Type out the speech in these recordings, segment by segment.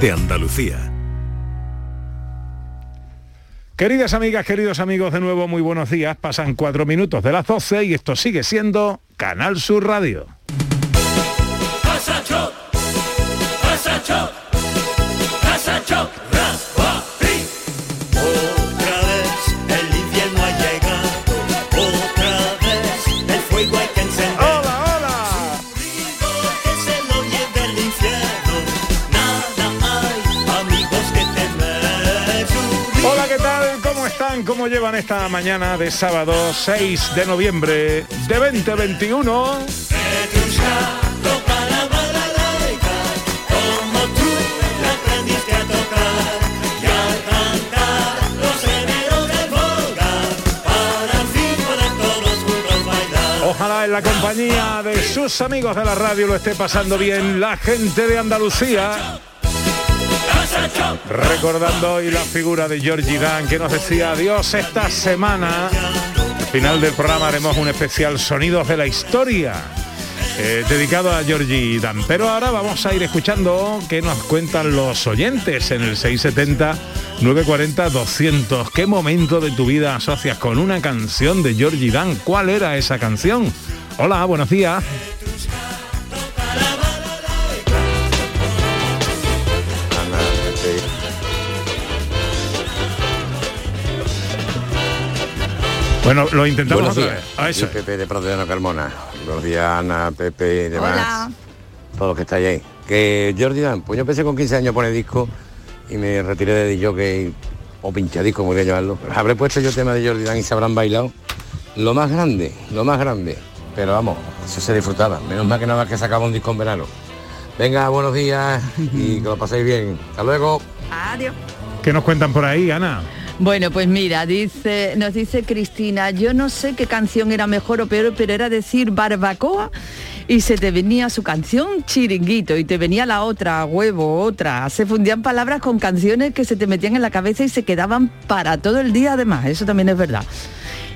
de Andalucía. Queridas amigas, queridos amigos, de nuevo muy buenos días. Pasan cuatro minutos de las 12 y esto sigue siendo Canal Sur Radio. ¿Cómo llevan esta mañana de sábado 6 de noviembre de 2021? Petrushka, toca la balalaika, como tú la aprendiste a tocar y al cantar los herederos del Volga, para al fin poder todos juntos bailar. Ojalá en la compañía de sus amigos de la radio lo esté pasando bien la gente de Andalucía. Recordando hoy la figura de Georgie Dan que nos decía adiós esta semana. Al final del programa haremos un especial Sonidos de la Historia. eh, dedicado a Georgie Dan. Pero ahora vamos a ir escuchando qué nos cuentan los oyentes en el 670 940 200. ¿Qué momento de tu vida asocias con una canción de Georgie Dan? ¿Cuál era esa canción? Hola, buenos días. Bueno, lo intentamos Buenos otra días. vez. A eso. Pepe de Proteano Carmona. Buenos días, Ana, Pepe y demás. Hola. Todos los que estáis ahí. Que Jordi Dan, pues yo empecé con 15 años a poner disco y me retiré de jockey o pinchadisco, como quería llamarlo. Habré puesto yo tema de Jordi Dan y se habrán bailado. Lo más grande, lo más grande. Pero vamos, eso se disfrutaba. Menos mal que nada más que sacaba un disco en verano. Venga, buenos días y que lo paséis bien. Hasta luego. Adiós. ¿Qué nos cuentan por ahí, Ana? Bueno, pues mira, nos dice Cristina, yo no sé qué canción era mejor o peor, pero era decir barbacoa y se te venía su canción chiringuito y te venía la otra, huevo, otra. Se fundían palabras con canciones que se te metían en la cabeza y se quedaban para todo el día además, eso también es verdad.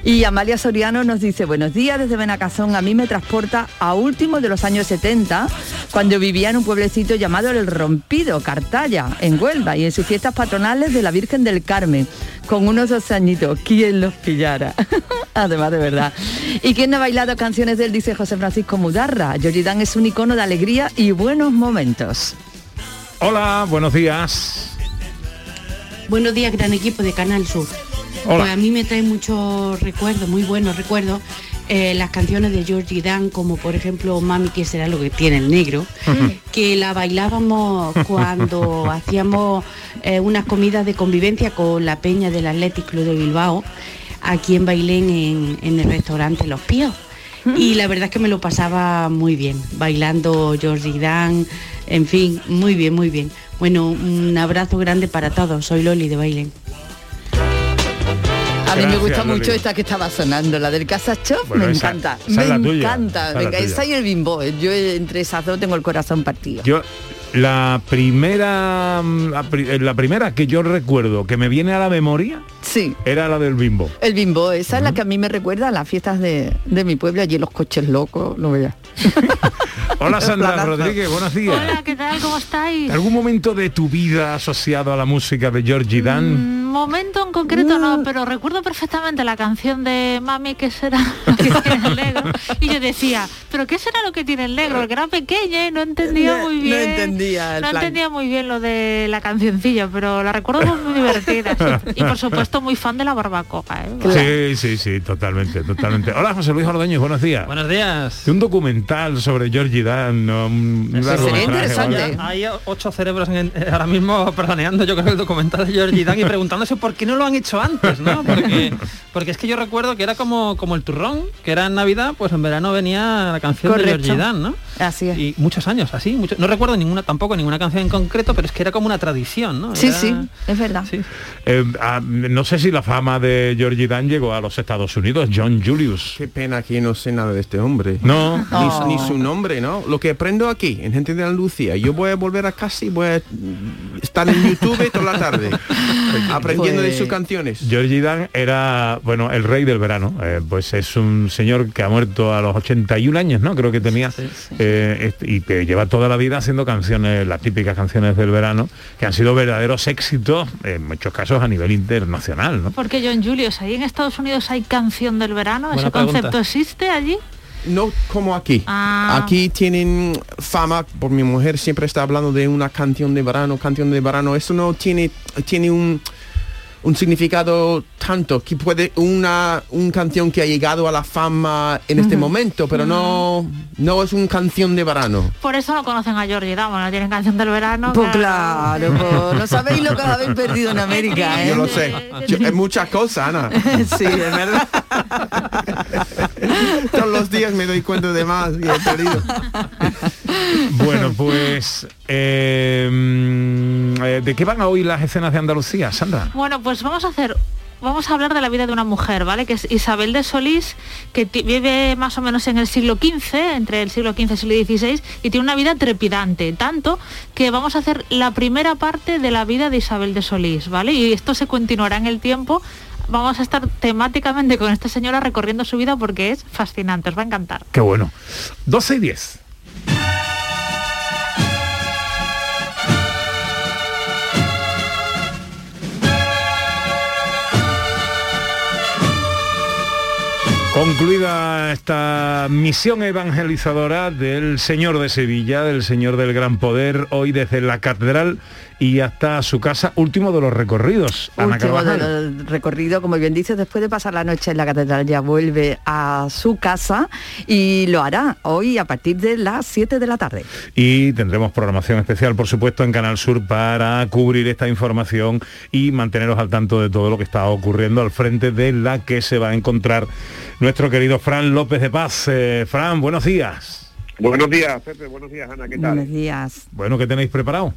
Y Amalia Soriano nos dice, buenos días desde Benacazón, a mí me transporta a últimos de los años 70, cuando vivía en un pueblecito llamado El Rompido, Cartaya, en Huelva, y en sus fiestas patronales de la Virgen del Carmen, con unos dos añitos, ¿quién los pillara? Además de verdad. ¿Y quién no ha bailado canciones de él? Dice José Francisco Mudarra. Yoridán es un icono de alegría y buenos momentos. Hola, buenos días. Buenos días, gran equipo de Canal Sur. Hola. Pues a mí me trae muchos recuerdos, muy buenos recuerdos, eh, las canciones de Georgie Dan, como por ejemplo Mami, que será lo que tiene el negro, que la bailábamos cuando hacíamos eh, unas comidas de convivencia con la peña del Athletic Club de Bilbao, aquí en Bailén, en, en el restaurante Los Píos. Y la verdad es que me lo pasaba muy bien, bailando Georgie Dan, en fin, muy bien, muy bien. Bueno, un abrazo grande para todos. Soy Loli de Bailén. A mí me gusta Loli. mucho esta que estaba sonando, la del Casa Chop, Bueno, me esa- encanta. esa es la me tuya, encanta. Venga, esa y el bimbo. Yo eh, entre esas dos tengo el corazón partido. Yo la primera la, pri- la primera que yo recuerdo que me viene a la memoria Sí. era la del bimbo. El bimbo, esa es la que a mí me recuerda a las fiestas de, de mi pueblo, allí los coches locos, lo veas. Hola Sandra. Rodríguez, buenos días. Hola, ¿qué tal? ¿Cómo estáis? ¿Algún momento de tu vida asociado a la música de Georgie Dan? Mm, Momento en concreto no, pero recuerdo perfectamente la canción de Mami que será lo que tiene el negro. Y yo decía, ¿pero qué será lo que tiene el negro? Porque era pequeña y no entendía No- muy no bien. entendía el no plan. entendía muy bien lo de la cancioncilla, pero la recuerdo muy, divertida. sí. Y por supuesto muy fan de la barbacoa. ¿eh? Sí, sí, sí, totalmente, totalmente. Hola José Luis Ordóñez, buenos días. Buenos días. Un documental sobre Georgie Dan, ¿no? un Eso largometraje, sería interesante. ¿vale? Hay ocho cerebros en- eh, ahora mismo planeando yo creo el documental de Georgie Dan y preguntándose por qué no lo han hecho antes, ¿no? Porque, porque es que yo recuerdo que era como, como el turrón, que era en Navidad, pues en verano venía la canción Correcto. de Georgie Dan, ¿no? Así es. Y muchos años así, mucho- no recuerdo ninguna tampoco ninguna canción en concreto, pero es que era como una tradición, ¿no? Sí, Era- sí, es verdad. sí. Eh, ah, no sé si la fama de Georgie Dan llegó a los Estados Unidos, John Julius. Qué pena que no sé nada de este hombre. No, Ni, Oh. ni su nombre, ¿no? Lo que aprendo aquí, en Gente de Andalucía, yo voy a volver a casa y voy a estar en YouTube toda la tarde, aprendiendo de Pues- sus canciones. Georgie Dan era, bueno, el rey del verano. Eh, pues es un señor que ha muerto a los 81 años, ¿no? Creo que tenía. Eh, y que lleva toda la vida haciendo canciones, las típicas canciones del verano, que han sido verdaderos éxitos, en muchos casos a nivel internacional, ¿no? Porque John Julius, ahí en Estados Unidos hay canción del verano, Buena ese pregunta. concepto existe allí. No como aquí. Ah. Aquí tienen fama, por mi mujer siempre está hablando de una canción de verano, canción de verano. Eso no tiene, tiene un, un significado tanto que puede una un canción que ha llegado a la fama en este momento, pero no, no es una canción de verano. Por eso no conocen a Georgie bueno, no tienen canción del verano. Pues claro, pues, no sabéis lo que habéis perdido en América, ¿eh? Yo lo sé. Yo- es muchas cosas, Ana. sí, es verdad. Todos los días me doy cuenta de más y he perdido. Bueno, pues eh, mm, eh, ¿de qué van a hoy las escenas de Andalucía, Sandra? Bueno, pues vamos a hacer vamos a hablar de la vida de una mujer, ¿vale? Que es Isabel de Solís, que vive más o menos en el siglo XV, entre el siglo XV y el siglo XVI, y tiene una vida trepidante, tanto que vamos a hacer la primera parte de la vida de Isabel de Solís, ¿vale? Y esto se continuará en el tiempo. Vamos a estar temáticamente con esta señora recorriendo su vida porque es fascinante, os va a encantar. Qué bueno. 12 y 10. Concluida esta misión evangelizadora del Señor de Sevilla, del Señor del Gran Poder, hoy desde la catedral y hasta su casa, último de los recorridos. Ana Último Carvajal. del recorrido, como bien dices, después de pasar la noche en la catedral ya vuelve a su casa y lo hará hoy a partir de las 7 de la tarde. y tendremos programación especial, por supuesto, en Canal Sur para cubrir esta información y manteneros al tanto de todo lo que está ocurriendo al frente de la que se va a encontrar nuestro querido Fran López de Paz. Eh, Fran, buenos días. Buenos días, Pepe. Buenos días, Ana. ¿Qué tal? Buenos días. Bueno, ¿qué tenéis preparado?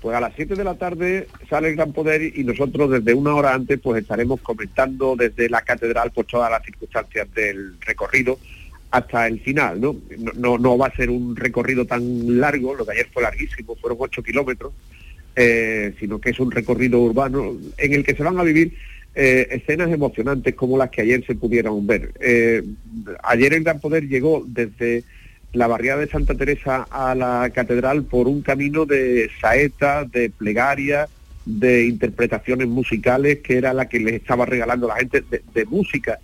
Pues a las 7 de la tarde sale el Gran Poder y nosotros desde una hora antes pues estaremos comentando desde la catedral pues todas las circunstancias del recorrido hasta el final, ¿no? No, no, va a ser un recorrido tan largo, lo de ayer fue larguísimo, fueron 8 kilómetros, eh, sino que es un recorrido urbano en el que se van a vivir eh, escenas emocionantes como las que ayer se pudieron ver. Eh, ayer el Gran Poder llegó desde la barriada de Santa Teresa a la catedral por un camino de saeta, de plegaria, de interpretaciones musicales que era la que les estaba regalando la gente de, de música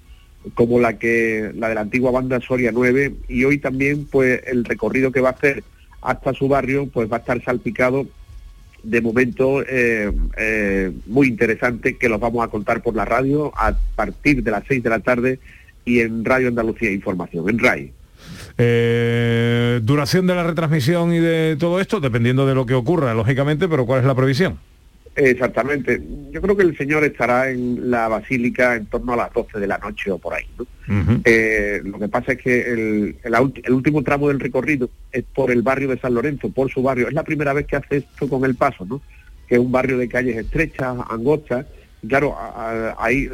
como la que la de la antigua banda Soria 9 y hoy también pues el recorrido que va a hacer hasta su barrio pues va a estar salpicado de momento eh, eh, muy interesante que los vamos a contar por la radio a partir de las 6 de la tarde y en Radio Andalucía Información, en RAI. Eh, duración de la retransmisión y de todo esto, dependiendo de lo que ocurra, lógicamente, pero ¿cuál es la previsión? Exactamente. Yo creo que el señor estará en la basílica en torno a las 12 de la noche o por ahí. ¿no? Eh, lo que pasa es que el, el ulti- el último tramo del recorrido es por el barrio de San Lorenzo, por su barrio. Es la primera vez que hace esto con el paso, ¿no? Que es un barrio de calles estrechas, angostas. Claro, ahí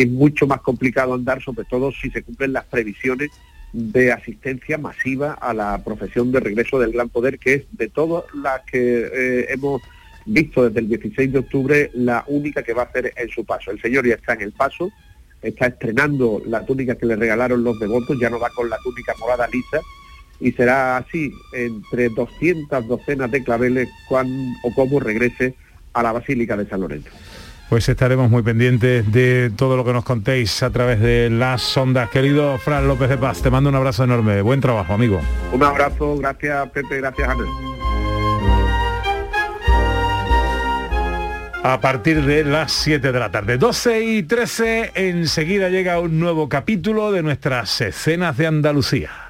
es mucho más complicado andar, sobre todo si se cumplen las previsiones de asistencia masiva a la profesión de regreso del Gran Poder, que es de todas las que eh, hemos visto desde el 16 de octubre, la única que va a hacer en su paso. El señor ya está en el paso, está estrenando la túnica que le regalaron los devotos, ya no va con la túnica morada lisa, y será así, entre 200 docenas de claveles, cuán o cómo regrese a la Basílica de San Lorenzo. Pues estaremos muy pendientes de todo lo que nos contéis a través de las ondas. Querido Fran López de Paz, te mando un abrazo enorme. Buen trabajo, amigo. Un abrazo, gracias Pepe, gracias Ana. A partir de las 7 de la tarde, 12 y 13, enseguida llega un nuevo capítulo de nuestras escenas de Andalucía.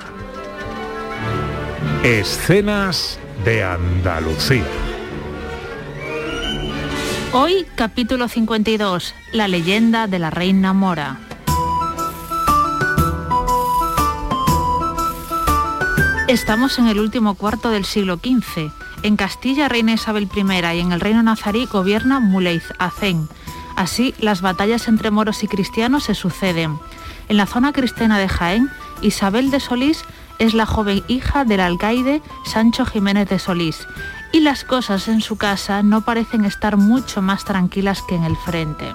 Escenas de Andalucía. Hoy, capítulo 52, la leyenda de la reina Mora. Estamos en el último cuarto del siglo XV. En Castilla reina Isabel I y en el reino nazarí gobierna Muley Hacén. Así, las batallas entre moros y cristianos se suceden. En la zona cristiana de Jaén, Isabel de Solís es la joven hija del alcaide Sancho Jiménez de Solís y las cosas en su casa no parecen estar mucho más tranquilas que en el frente.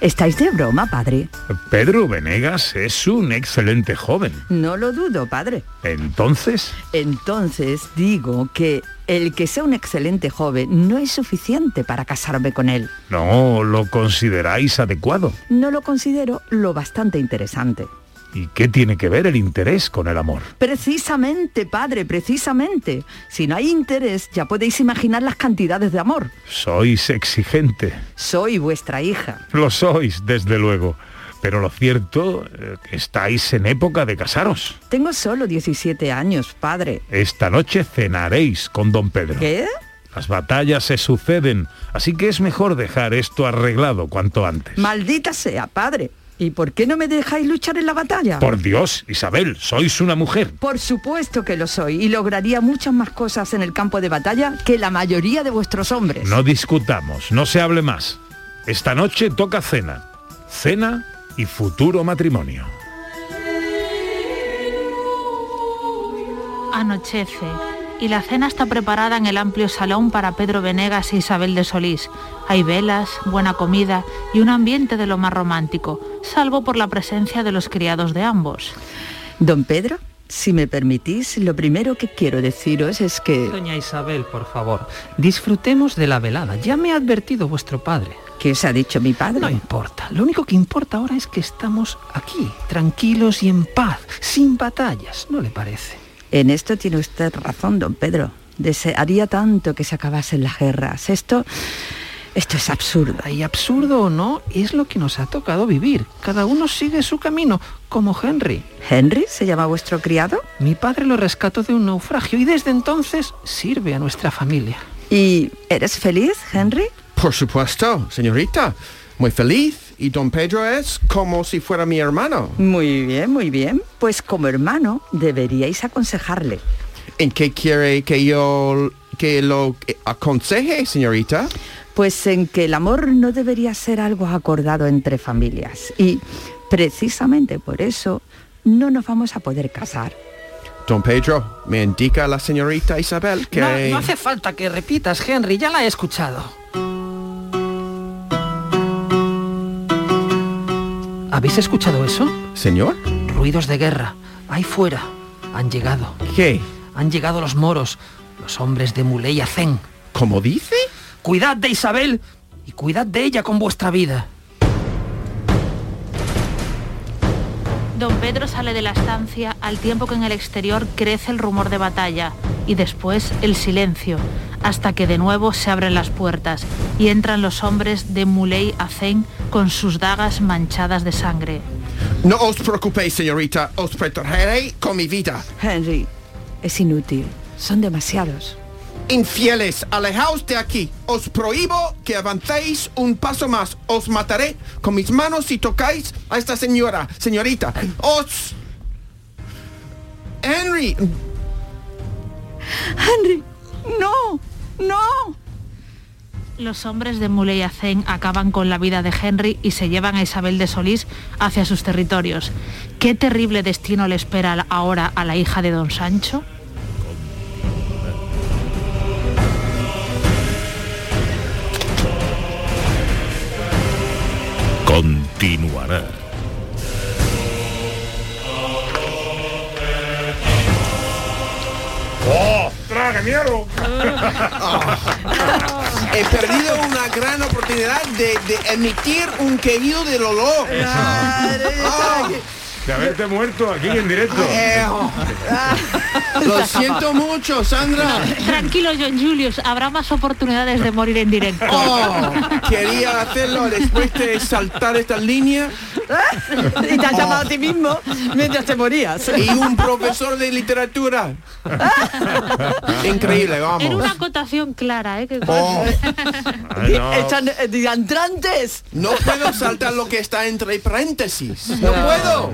¿Estáis de broma, padre? Pedro Venegas es un excelente joven. No lo dudo, padre. Entonces, Entonces digo que el que sea un excelente joven no es suficiente para casarme con él. no lo consideráis adecuado. No lo considero lo bastante interesante. ¿Y qué tiene que ver el interés con el amor? Precisamente, padre, precisamente. Si no hay interés, ya podéis imaginar las cantidades de amor. Sois exigente. Soy vuestra hija. Lo sois, desde luego. Pero lo cierto, eh, que estáis en época de casaros. Tengo solo 17 años, padre. Esta noche cenaréis con don Pedro. ¿Qué? Las batallas se suceden, así que es mejor dejar esto arreglado cuanto antes. Maldita sea, padre. ¿Y por qué no me dejáis luchar en la batalla? Por Dios, Isabel, sois una mujer. Por supuesto que lo soy y lograría muchas más cosas en el campo de batalla que la mayoría de vuestros hombres. No discutamos, no se hable más. Esta noche toca cena. Cena y futuro matrimonio. Anochece y la cena está preparada en el amplio salón para Pedro Venegas e Isabel de Solís. Hay velas, buena comida y un ambiente de lo más romántico, salvo por la presencia de los criados de ambos. Don Pedro, si me permitís, lo primero que quiero deciros es que... Doña Isabel, por favor, disfrutemos de la velada. Ya me ha advertido vuestro padre. ¿Qué os ha dicho mi padre? No importa. Lo único que importa ahora es que estamos aquí, tranquilos y en paz, sin batallas, ¿no le parece? En esto tiene usted razón, don Pedro. Desearía tanto que se acabasen las guerras. Esto... Esto es absurdo. Y absurdo o no, es lo que nos ha tocado vivir. Cada uno sigue su camino, como Henry. ¿Henry se llama vuestro criado? Mi padre lo rescató de un naufragio y desde entonces sirve a nuestra familia. ¿Y eres feliz, Henry? Por supuesto, señorita. Muy feliz. Y don Pedro es como si fuera mi hermano. Muy bien, muy bien. Pues como hermano deberíais aconsejarle. ¿En qué quiere que yo que lo aconseje, señorita? Pues en que el amor no debería ser algo acordado entre familias. Y precisamente por eso no nos vamos a poder casar. Don Pedro, me indica la señorita Isabel que... No, no hace falta que repitas, Henry, ya la he escuchado. ¿Habéis escuchado eso? Señor. Ruidos de guerra. Ahí fuera. Han llegado. ¿Qué? Han llegado los moros, los hombres de Muley Hacén. ¿Cómo dice? Cuidad de Isabel y cuidad de ella con vuestra vida. Don Pedro sale de la estancia al tiempo que en el exterior crece el rumor de batalla y después el silencio, hasta que de nuevo se abren las puertas y entran los hombres de Muley Hacén con sus dagas manchadas de sangre. No os preocupéis, señorita. Os protegeré con mi vida. Henry, es inútil. Son demasiados. Infieles, alejaos de aquí. Os prohíbo que avancéis un paso más. Os mataré con mis manos si tocáis a esta señora, señorita. Os... Henry. Henry, no, no. Los hombres de Muley Hacén acaban con la vida de Henry y se llevan a Isabel de Solís hacia sus territorios. ¿Qué terrible destino le espera ahora a la hija de don Sancho? Continuará. ¡Ostras, qué miedo! He perdido una gran oportunidad de, de emitir un quejido del olor. Ah. De haberte muerto aquí en directo. Oh. Lo siento mucho, Sandra. Tranquilo, John Julius, habrá más oportunidades de morir en directo. Oh, quería hacerlo después de saltar esta línea. y te has llamado a ti mismo mientras te morías. Y un profesor de literatura. Increíble, Era vamos. una acotación clara, ¿eh? Que- Oh. Eh, diantrantes. No puedo saltar lo que está entre paréntesis. No puedo.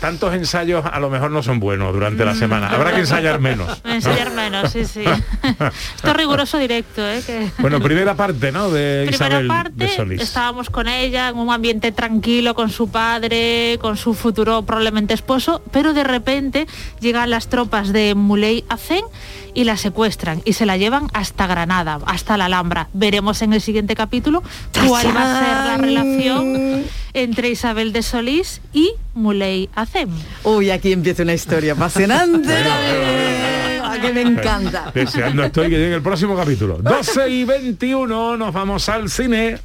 Tantos ensayos a lo mejor no son buenos durante la semana. Habrá que ensayar menos. Ensayar menos, sí, sí. Esto es riguroso directo, ¿eh? Que... Bueno, primera parte, ¿no? De Primera Isabel parte, de Solís. estábamos con ella en un ambiente tranquilo, con su padre, con su futuro probablemente esposo, pero de repente llegan las tropas de Muley Hacén y la secuestran y se la llevan hasta Granada, hasta la Alhambra. Veremos en el siguiente capítulo cuál va a ser la relación entre Isabel de Solís y Muley Hacén. Uy, aquí empieza una historia apasionante. A que me encanta. Deseando estoy que llegue el próximo capítulo. 12 y 21 nos vamos al cine.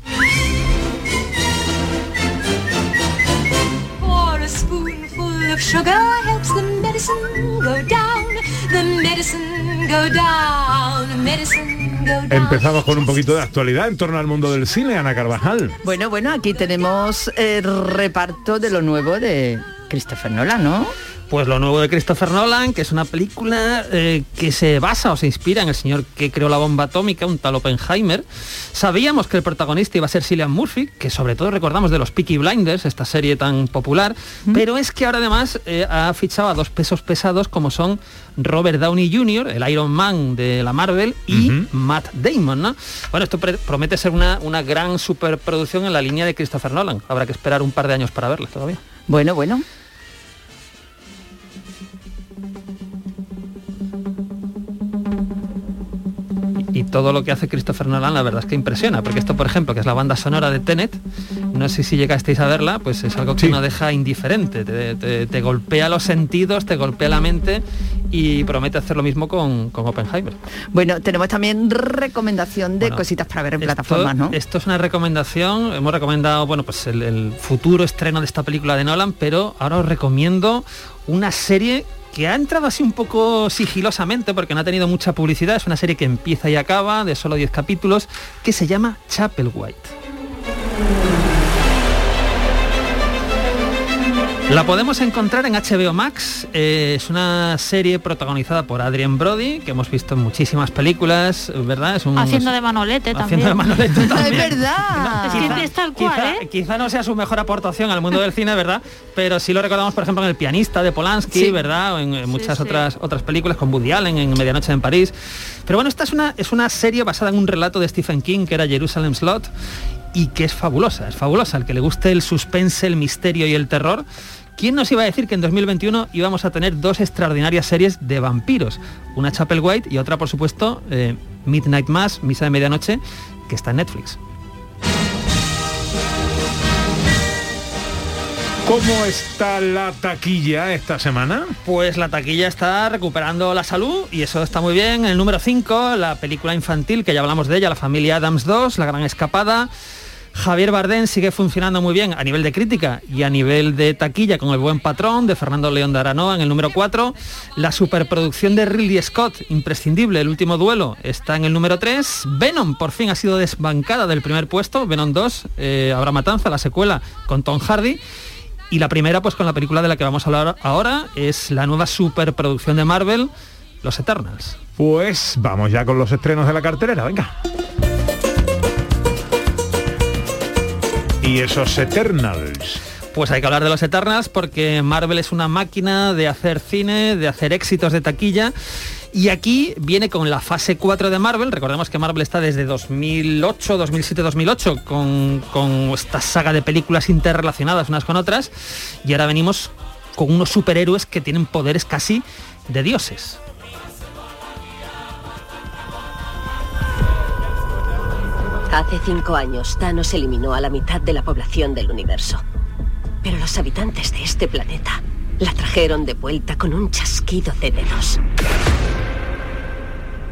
Of sugar helps the medicine go down. The medicine go down. The medicine go down. Empezamos con un poquito de actualidad en torno al mundo del cine, Ana Carvajal. Bueno, bueno, aquí tenemos el reparto de lo nuevo de Christopher Nolan, ¿no? Pues lo nuevo de Christopher Nolan, que es una película eh, que se basa o se inspira en el señor que creó la bomba atómica, un tal Oppenheimer. Sabíamos que el protagonista iba a ser Cillian Murphy, que sobre todo recordamos de los Peaky Blinders, esta serie tan popular, pero es que ahora además eh, ha fichado a dos pesos pesados como son Robert Downey Jr., el Iron Man de la Marvel, y Matt Damon, ¿no? Bueno, esto promete ser una, una gran superproducción en la línea de Christopher Nolan. Habrá que esperar un par de años para verla todavía. Bueno, bueno. Todo lo que hace Christopher Nolan la verdad es que impresiona, porque esto por ejemplo, que es la banda sonora de Tenet, no sé si llegasteis a verla, pues es algo que no deja indiferente, te, te- te golpea los sentidos, te golpea la mente y promete hacer lo mismo con, con Oppenheimer. Bueno, tenemos también recomendación de Bueno, cositas para ver en Esto- plataformas, ¿no? Esto es una recomendación, hemos recomendado, bueno, pues el, el futuro estreno de esta película de Nolan, pero ahora os recomiendo una serie que ha entrado así un poco sigilosamente porque no ha tenido mucha publicidad, es una serie que empieza y acaba de solo 10 capítulos, que se llama Chapel White. La podemos encontrar en HBO Max. eh, es una serie protagonizada por Adrien Brody, que hemos visto en muchísimas películas, ¿verdad? Es un, Haciendo de manolete Haciendo de. Manolete también. Es verdad. Es que es tal cual, quizá, ¿eh? quizá no sea su mejor aportación al mundo del cine, ¿verdad? Pero sí lo recordamos, por ejemplo, en El pianista de Polanski, Sí. ¿verdad? O en, en muchas otras otras películas con Woody Allen en Medianoche en París. Pero bueno, esta es una es una serie basada en un relato de Stephen King que era Jerusalem Slot y que es fabulosa, es fabulosa. Al que le guste el suspense, el misterio y el terror, ¿Quién nos iba a decir que en 2021 íbamos a tener dos extraordinarias series de vampiros? Una Chapel White y otra, por supuesto, eh, Midnight Mass, Misa de Medianoche, que está en Netflix. ¿Cómo está la taquilla esta semana? Pues la taquilla está recuperando la salud y eso está muy bien. El número 5, la película infantil, que ya hablamos de ella, La familia Adams 2, La gran escapada. Javier Bardem sigue funcionando muy bien a nivel de crítica y a nivel de taquilla con El buen patrón de Fernando León de Aranoa en el número 4. La superproducción de Ridley Scott, imprescindible, El último duelo, está en el número 3. Venom por fin ha sido desbancada del primer puesto. Venom 2, eh, Habrá Matanza, la secuela con Tom Hardy. Y la primera, pues con la película de la que vamos a hablar ahora, es la nueva superproducción de Marvel, Los Eternals. Pues vamos ya con los estrenos de la cartelera, venga. Y esos Eternals. Pues hay que hablar de los Eternals porque Marvel es una máquina de hacer cine, de hacer éxitos de taquilla. Y aquí viene con la fase 4 de Marvel. Recordemos que Marvel está desde 2008, 2007, 2008 con, con esta saga de películas interrelacionadas unas con otras. Y ahora venimos con unos superhéroes que tienen poderes casi de dioses. Hace cinco años, Thanos eliminó a la mitad de la población del universo. Pero los habitantes de este planeta la trajeron de vuelta con un chasquido de dedos.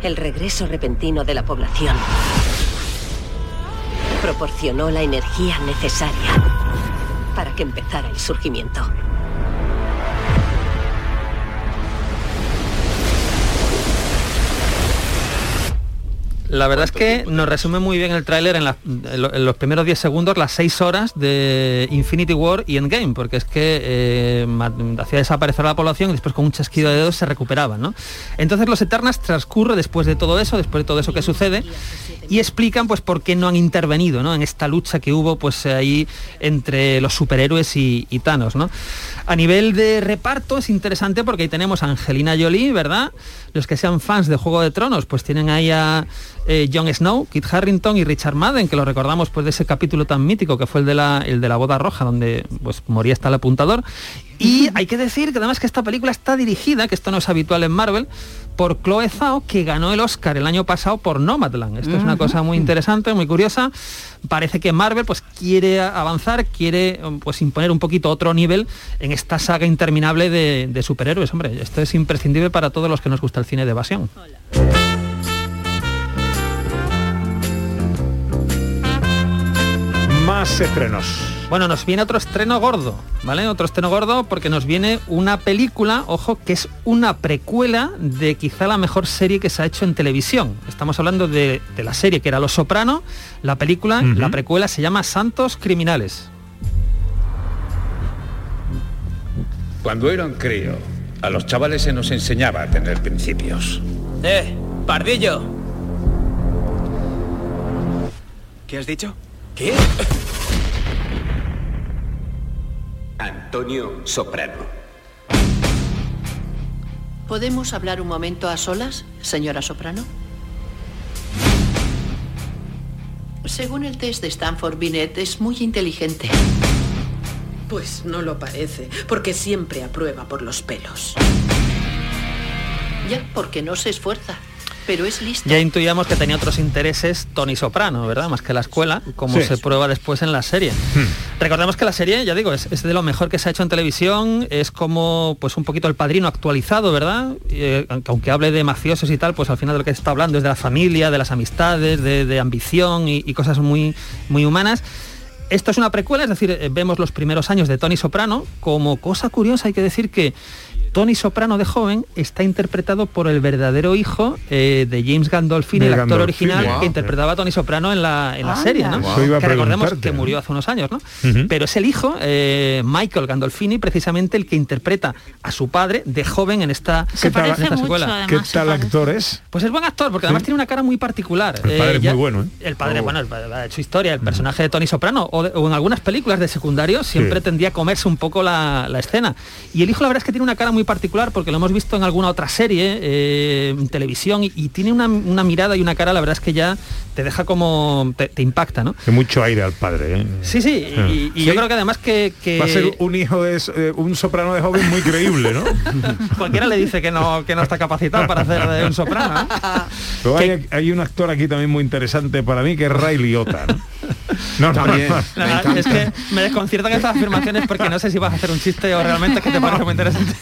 El regreso repentino de la población proporcionó la energía necesaria para que empezara el surgimiento. La verdad es que nos resume muy bien el tráiler en, los primeros 10 segundos, las 6 horas de Infinity War y Endgame, porque es que eh, hacía desaparecer la población y después con un chasquido de dedos se recuperaban. ¿no? Entonces los Eternas transcurre después de todo eso, después de todo eso que sucede, y explican pues por qué no han intervenido ¿no? en esta lucha que hubo pues ahí entre los superhéroes y, y Thanos. ¿no? A nivel de reparto es interesante porque ahí tenemos a Angelina Jolie, ¿verdad? Los que sean fans de Juego de Tronos, pues tienen ahí a eh, Jon Snow, Kit Harrington y Richard Madden, que lo recordamos pues de ese capítulo tan mítico que fue el de la, el de la boda roja, donde pues moría hasta el apuntador. Y hay que decir que además que esta película está dirigida, que esto no es habitual en Marvel, por Chloe Zhao, que ganó el Oscar el año pasado por Nomadland. Esto es una cosa muy interesante, muy curiosa. Parece que Marvel pues quiere avanzar, quiere pues imponer un poquito otro nivel en esta saga interminable de, de superhéroes. Hombre, esto es imprescindible para todos los que nos gusta el cine de evasión. Más estrenos. Bueno, nos viene otro estreno gordo, ¿vale? Otro estreno gordo porque nos viene una película, ojo, que es una precuela de quizá la mejor serie que se ha hecho en televisión. Estamos hablando de, de la serie que era Los Soprano, la película, la precuela se llama Santos Criminales. Cuando era un crío, a los chavales se nos enseñaba a tener principios. ¡Eh! ¡Pardillo! ¿Qué has dicho? ¿Qué? Antonio Soprano. ¿Podemos hablar un momento a solas, señora Soprano? Según el test de Stanford Binet, es muy inteligente. Pues no lo parece, porque siempre aprueba por los pelos. Ya, porque no se esfuerza, pero es listo. Ya intuíamos que tenía otros intereses Tony Soprano, ¿verdad? Más que la escuela, como Sí. se prueba después en la serie. Recordemos que la serie, ya digo, es, es de lo mejor que se ha hecho en televisión, es como pues un poquito el padrino actualizado, ¿verdad? Eh, aunque, aunque hable de mafiosos y tal, pues al final de lo que está hablando es de la familia, de las amistades, de, de ambición y, y cosas muy, muy humanas. Esto es una precuela, es decir, eh, vemos los primeros años de Tony Soprano. Como cosa curiosa hay que decir que Tony Soprano de joven está interpretado por el verdadero hijo eh, de James Gandolfini, De el actor Gandolfini. original Wow. que interpretaba a Tony Soprano en la, en la serie, ¿no? Que recordemos que murió hace unos años, ¿no? Pero es el hijo, eh, Michael Gandolfini, precisamente el que interpreta a su padre de joven en esta, ¿Qué tal- en esta secuela. ¿Qué tal actor es? Pues es buen actor, porque además tiene una cara muy particular. El padre es ya- muy bueno, ¿eh? El padre, Oh. bueno, el padre ha hecho historia. El personaje de Tony Soprano, o, de- o en algunas películas de secundario, siempre Sí. tendía a comerse un poco la, la escena. Y el hijo, la verdad es que tiene una cara muy particular, porque lo hemos visto en alguna otra serie, eh, en televisión, y, y tiene una, una mirada y una cara, la verdad es que ya te deja como... te, te impacta, ¿no? Que mucho aire al padre, ¿eh? Sí, sí, y, y yo creo que además que... que- Va a ser un hijo de eh, un soprano de joven muy creíble, ¿no? Cualquiera le dice que no, que no está capacitado para hacer de un soprano. ¿eh? Pero hay, hay un actor aquí también muy interesante para mí que es Ray Liotta. ¿no? No, no, También, no, verdad es que me desconciertan estas afirmaciones porque no sé si vas a hacer un chiste o realmente es que te parece muy interesante.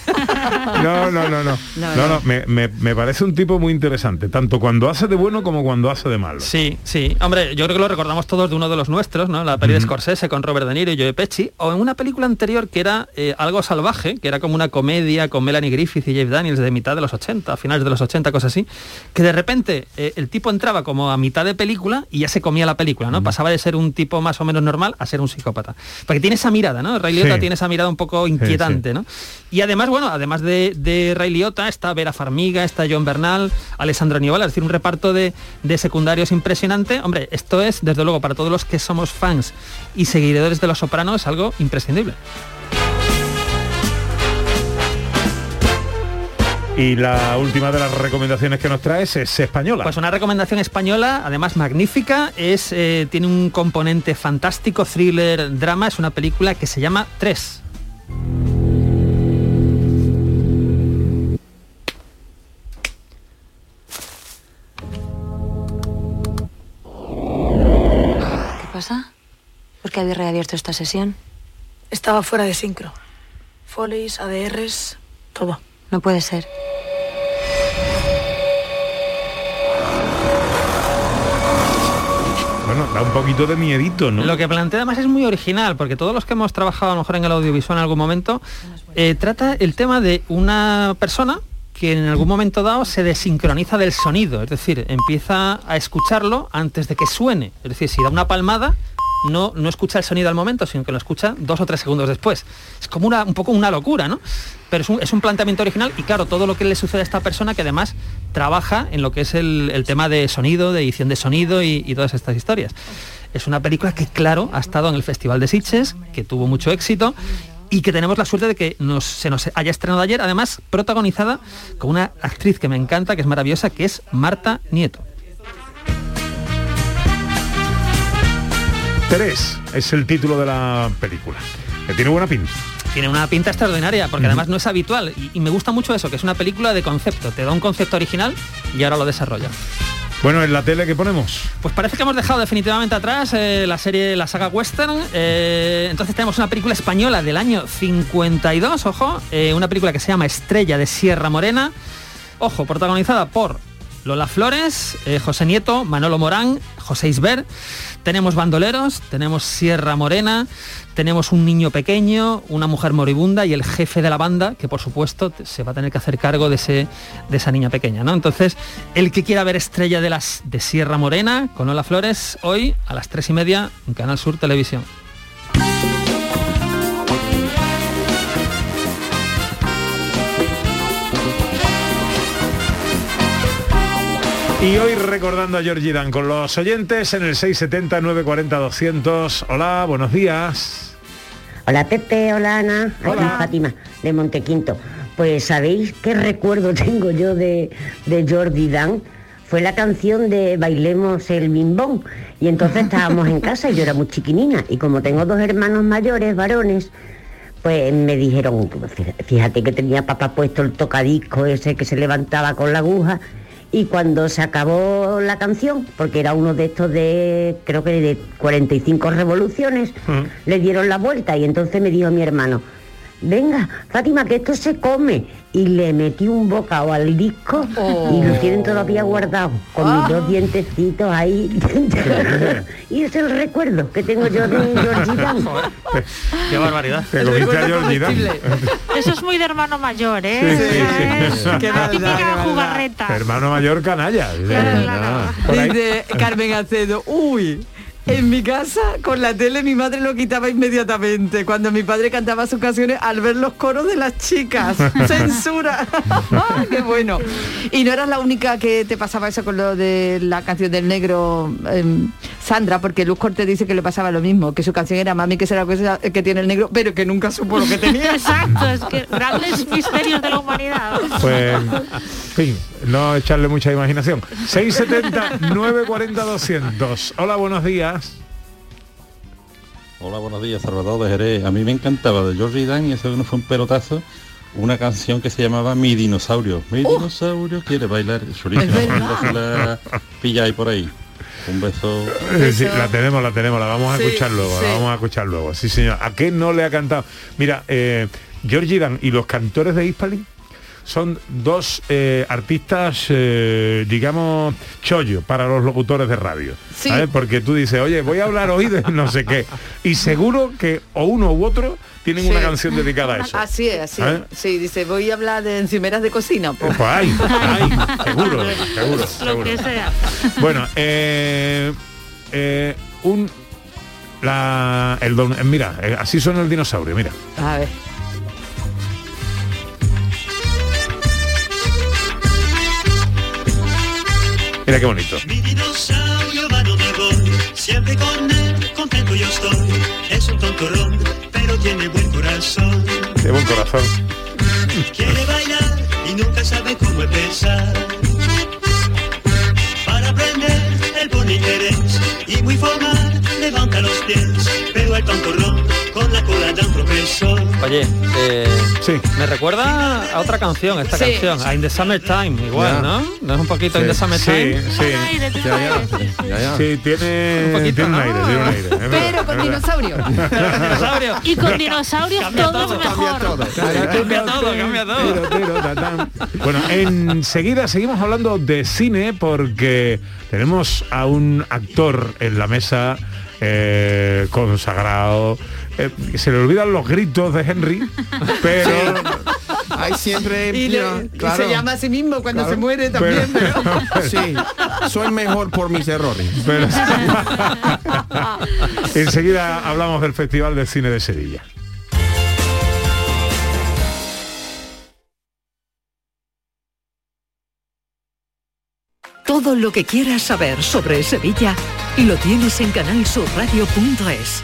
No, no, no, no. No, No, me, me- me parece un tipo muy interesante, tanto cuando hace de bueno como cuando hace de malo. Sí, sí. Hombre, yo creo que lo recordamos todos de uno de los nuestros, ¿no? La peli de Scorsese con Robert De Niro y Joe Pesci, o en una película anterior que era eh, Algo Salvaje, que era como una comedia con Melanie Griffith y Jeff Daniels de mitad de los 80, a finales de los 80, cosas así, que de repente eh, el tipo entraba como a mitad de película y ya se comía la película, ¿no? Pasaba de ser un un tipo más o menos normal a ser un psicópata. Porque tiene esa mirada, ¿no? Ray Liotta Sí. tiene esa mirada un poco inquietante, ¿no? Y además, bueno, además de, de Ray Liotta, está Vera Farmiga, está John Bernal, Alessandro Nivola, es decir, un reparto de, de secundarios impresionante. Hombre, esto es, desde luego, para todos los que somos fans y seguidores de Los Sopranos, algo imprescindible. Y la última de las recomendaciones que nos traes es española. Pues una recomendación española, además magnífica, es eh, tiene un componente fantástico, thriller, drama, es una película que se llama Tres. ¿Qué pasa? ¿Por qué habéis reabierto esta sesión? Estaba fuera de sincro. Folies, ADRs, todo. No puede ser. Bueno, da un poquito de miedito, ¿no? Lo que plantea además es muy original, porque todos los que hemos trabajado a lo mejor en el audiovisual en algún momento, eh, trata el tema de una persona que en algún momento dado se desincroniza del sonido, es decir, empieza a escucharlo antes de que suene. Es decir, si da una palmada, no, no escucha el sonido al momento, sino que lo escucha dos o tres segundos después. Es como una, un poco una locura, ¿no? Pero es un, es un planteamiento original y claro, todo lo que le sucede a esta persona que además trabaja en lo que es el, el tema de sonido, de edición de sonido y, todas estas historias. Es una película que, claro, ha estado en el Festival de Sitges, que tuvo mucho éxito y que tenemos la suerte de que nos, se nos haya estrenado ayer, además protagonizada con una actriz que me encanta, que es maravillosa, que es Marta Nieto. Tres es el título de la película. Que tiene buena pinta. Tiene una pinta extraordinaria, porque además no es habitual. Y, y me gusta mucho eso, que es una película de concepto. Te da un concepto original y ahora lo desarrolla. Bueno, en la tele que ponemos. Pues parece que hemos dejado definitivamente atrás eh, la serie, la saga western. Eh, entonces tenemos una película española del año 52, ojo, eh, una película que se llama Estrella de Sierra Morena. Ojo, protagonizada por Lola Flores, eh, José Nieto, Manolo Morán, José Isber. Tenemos bandoleros, tenemos Sierra Morena, tenemos un niño pequeño, una mujer moribunda y el jefe de la banda, que por supuesto se va a tener que hacer cargo de, ese, de esa niña pequeña. ¿no? Entonces, el que quiera ver Estrella de, las, de Sierra Morena con Lola Flores, hoy a las tres y media en Canal Sur Televisión. Y hoy recordando a Georgie Dan con los oyentes en el 670-940-200. Hola, buenos días. Hola Pepe, hola Ana, aquí Fátima de Montequinto. Pues sabéis qué recuerdo tengo yo de, de Jordi Dan. Fue la canción de Bailemos el Bimbón. Y entonces estábamos en casa y yo era muy chiquinina. Y como tengo dos hermanos mayores, varones, pues me dijeron, fíjate que tenía papá puesto el tocadisco ese que se levantaba con la aguja. Y cuando se acabó la canción, porque era uno de estos de, creo que de 45 revoluciones, le dieron la vuelta y entonces me dijo mi hermano, venga, Fátima, que esto se come. Y le metí un bocado al disco y lo tienen todavía guardado, con mis dos dientecitos ahí. y es el recuerdo que tengo yo de Georgie Dan. Qué barbaridad. Te comiste a Georgie Dan. Eso es muy de hermano mayor, ¿eh? Sí, sí, sí. es Qué típica jugarreta. Hermano mayor canalla. Ah. Dice Carmen Acedo, uy. En mi casa, con la tele, mi madre lo quitaba inmediatamente. Cuando mi padre cantaba sus canciones al ver los coros de las chicas. Censura. ¡Ah, ¡Qué bueno! Y no eras la única que te pasaba eso con lo de la canción del negro, em, Sandra, porque Luz Cortés dice que le pasaba lo mismo, que su canción era Mami, que será cosa que tiene el negro, pero que nunca supo lo que tenía. Exacto, es que grandes misterios de la humanidad. Pues, en fin, no echarle mucha imaginación. 670-940-200. Hola, buenos días. Hola, buenos días, Salvador de Jerez. A mí me encantaba de Georgie Dan y eso no fue un pelotazo. Una canción que se llamaba Mi dinosaurio. Mi dinosaurio quiere bailar. Chulísima. Se la pilláis por ahí. Un beso. Eh, sí, la tenemos, la tenemos, la vamos a Sí, escuchar luego, sí. la vamos a escuchar luego. Sí, señor. ¿A qué no le ha cantado? Mira, eh, Georgie Dan y los cantores de Hispali son dos eh, artistas, eh, digamos, chollo para los locutores de radio. Sí. ¿sabes? Porque tú dices, oye, voy a hablar hoy de no sé qué. Y seguro que o uno u otro tienen una canción dedicada a eso. Así es, así. ¿Eh? Sí, dice, voy a hablar de encimeras de cocina. Pues, Pues hay, hay, seguro, seguro, Lo seguro. que sea. Bueno, eh, eh, un la, el don- mira, así suena el dinosaurio, mira. A ver. Mira qué bonito. Mi dinosaurio va donde voy, siempre con él contento yo estoy. Es un tontorrón, pero tiene buen corazón. Qué buen corazón. Quiere bailar y nunca sabe cómo empezar. Para aprender el buen interés y muy formal levanta los pies. Pero el tontorrón con la cola da un profesor. Oye, eh, me recuerda a otra canción, esta Sí. canción, a In the Summertime, igual, Ya. ¿no? ¿No es un poquito In the Sí, Summertime? sí, sí. Ya, ya. Ya, ya. Sí, tiene Un poquito, tiene un ¿no? aire, tiene un aire. Pero con verdad. dinosaurio. Y con dinosaurios todo es mejor. Cambia todo, cambia todo. Tiro, tiro, tatán. Bueno, enseguida seguimos hablando de cine porque tenemos a un actor en la mesa eh, consagrado. Eh, se le olvidan los gritos de Henry, pero Hay siempre... Y, le- ya, y claro. se llama a sí mismo cuando Claro. se muere también. Pero- Sí, soy mejor por mis errores. pero- enseguida hablamos del Festival de Cine de Sevilla. Todo lo que quieras saber sobre Sevilla lo tienes en canalsurradio.es.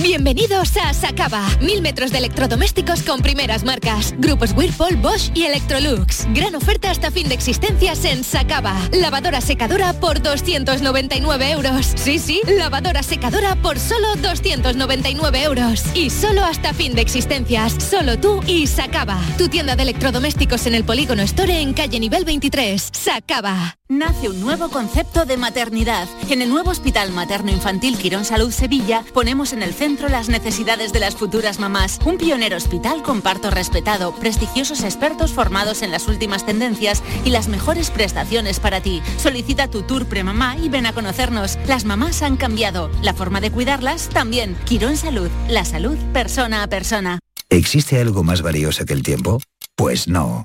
Bienvenidos a Sacaba. Mil metros de electrodomésticos con primeras marcas. Grupos Whirlpool, Bosch y Electrolux. Gran oferta hasta fin de existencias en Sacaba. Lavadora secadora por 299 euros. Sí, sí, lavadora secadora por solo 299 euros. Y solo hasta fin de existencias. Solo tú y Sacaba. Tu tienda de electrodomésticos en el Polígono Store en calle nivel 23. Sacaba. Nace un nuevo concepto de maternidad. En el nuevo Hospital Materno Infantil Quirón Salud Sevilla ponemos en el centro las necesidades de las futuras mamás. Un pionero hospital con parto respetado, prestigiosos expertos formados en las últimas tendencias y las mejores prestaciones para ti. Solicita tu tour premamá y ven a conocernos. Las mamás han cambiado, la forma de cuidarlas también. Quirón Salud, la salud persona a persona. ¿Existe algo más valioso que el tiempo? Pues no.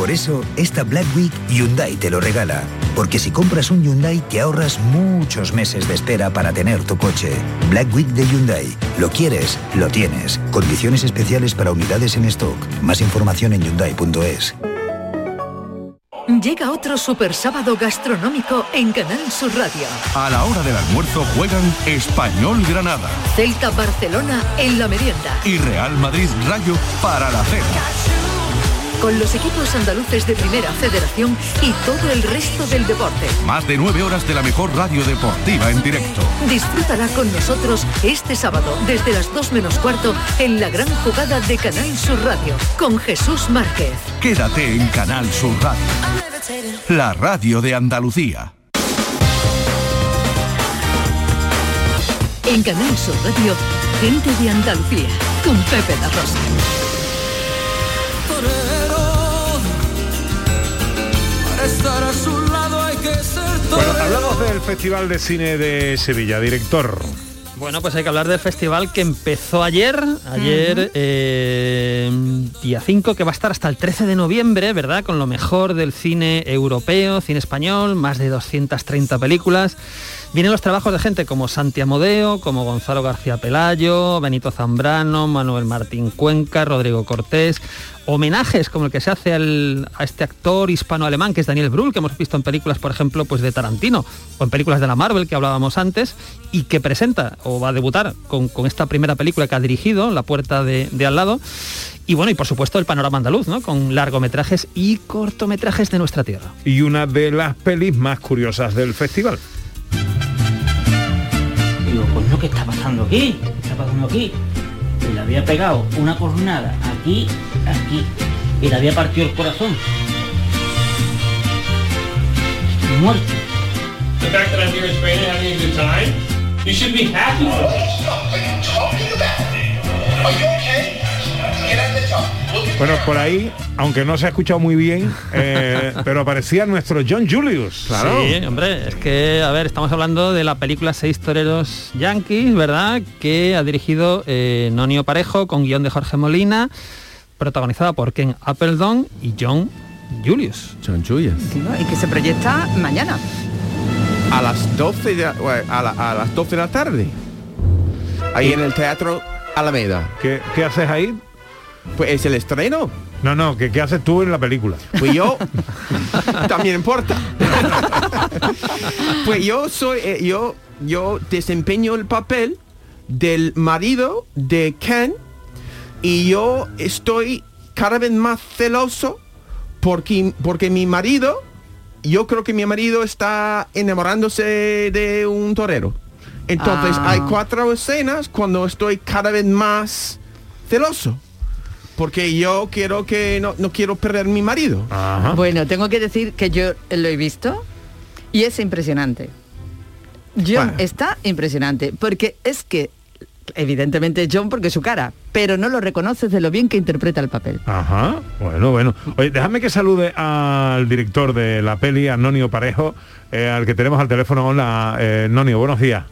Por eso, esta Black Week Hyundai te lo regala. Porque si compras un Hyundai te ahorras muchos meses de espera para tener tu coche. Black Week de Hyundai. Lo quieres, lo tienes. Condiciones especiales para unidades en stock. Más información en hyundai.es. Llega otro super sábado gastronómico en Canal Sur Radio. A la hora del almuerzo juegan Español Granada Celta Barcelona en la merienda. y Real Madrid Rayo para la cena. Con los equipos andaluces de Primera Federación y todo el resto del deporte. Más de nueve horas de la mejor radio deportiva en directo. Disfrútala con nosotros este sábado desde las 2 menos cuarto en la gran jugada de Canal Sur Radio con Jesús Márquez. Quédate en Canal Sur Radio. La radio de Andalucía. En Canal Sur Radio, gente de Andalucía con Pepe da Rosa. Estar a su lado hay que ser Bueno, hablamos del Festival de Cine de Sevilla, director. Bueno, pues hay que hablar del festival que empezó ayer, ayer eh, día 5, que va a estar hasta el 13 de noviembre, ¿verdad? Con lo mejor del cine europeo, cine español, más de 230 películas. Vienen los trabajos de gente como Santi Amodeo, como Gonzalo García Pelayo, Benito Zambrano, Manuel Martín Cuenca, Rodrigo Cortés, homenajes como el que se hace a este actor hispano-alemán que es Daniel Brühl, que hemos visto en películas, por ejemplo, pues de Tarantino, o en películas de la Marvel que hablábamos antes, y que presenta o va a debutar con, con esta primera película que ha dirigido, La puerta de, de al lado. Y bueno, y por supuesto el panorama andaluz, ¿no? Con largometrajes y cortometrajes de nuestra tierra. Y una de las pelis más curiosas del festival. Digo, coño, ¿qué está pasando aquí? ¿Qué está pasando aquí? Y le había pegado una cornada aquí, aquí, y le había partido el corazón. Muerto. The fact that I'm here in Spain and having a good time, you should be happy for this. Bueno, por ahí, aunque no se ha escuchado muy bien, eh, pero aparecía nuestro John Julius. Sí, hombre, es que, a ver, estamos hablando de la película Seis Toreros Yankees, ¿verdad? Que ha dirigido eh, Nonio Parejo con guion de Jorge Molina, protagonizada por Ken Appledon y John Julius. John Julius. Y que se proyecta mañana. A las 12 de, a, la- a las 12 de la tarde. Ahí en el Teatro Alameda. ¿Qué, qué haces ahí? Pues es el estreno. No, no, ¿qué, qué haces tú en la película? Pues yo también importa. pues yo soy eh, yo yo desempeño el papel del marido de Ken y yo estoy cada vez más celoso porque porque mi marido yo creo que mi marido está enamorándose de un torero. Entonces Ah. hay cuatro escenas cuando estoy cada vez más celoso. Porque yo quiero que no, no quiero perder mi marido. Bueno, tengo que decir que yo lo he visto y es impresionante. John Bueno. está impresionante, porque es que, evidentemente John porque es su cara, pero no lo reconoces de lo bien que interpreta el papel. Ajá, bueno, bueno. Oye, déjame que salude al director de la peli, a Nonio Parejo, eh, al que tenemos al teléfono. Hola, eh, Nonio, buenos días.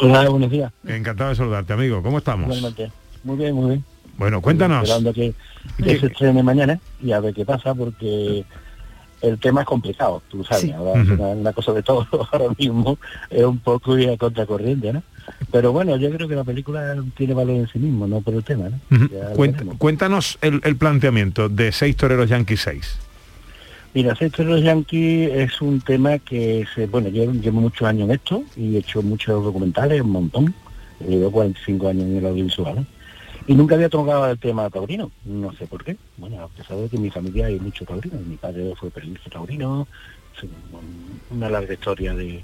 Hola, buenos días. Encantado de saludarte, amigo. ¿Cómo estamos? Igualmente. Muy bien, muy bien. Bueno, cuéntanos. Esperando que, que ¿Qué- se estrene mañana y a ver qué pasa porque el tema es complicado, tú sabes, ahora una, una cosa de todo ahora mismo es un poco ir a contracorriente, ¿no? Pero bueno, yo creo que la película tiene valor en sí mismo, no por el tema, ¿no? Cuéntanos el, el planteamiento de seis toreros Yankee 6. Mira, Sexto de los Yankees es un tema que, se, bueno, yo llevo muchos años en esto y he hecho muchos documentales, un montón. Llevo 45 años en el audiovisual. Y nunca había tocado el tema taurino, no sé por qué. Bueno, a pesar de que en mi familia hay mucho taurino. Mi padre fue periodista taurino, una larga historia de,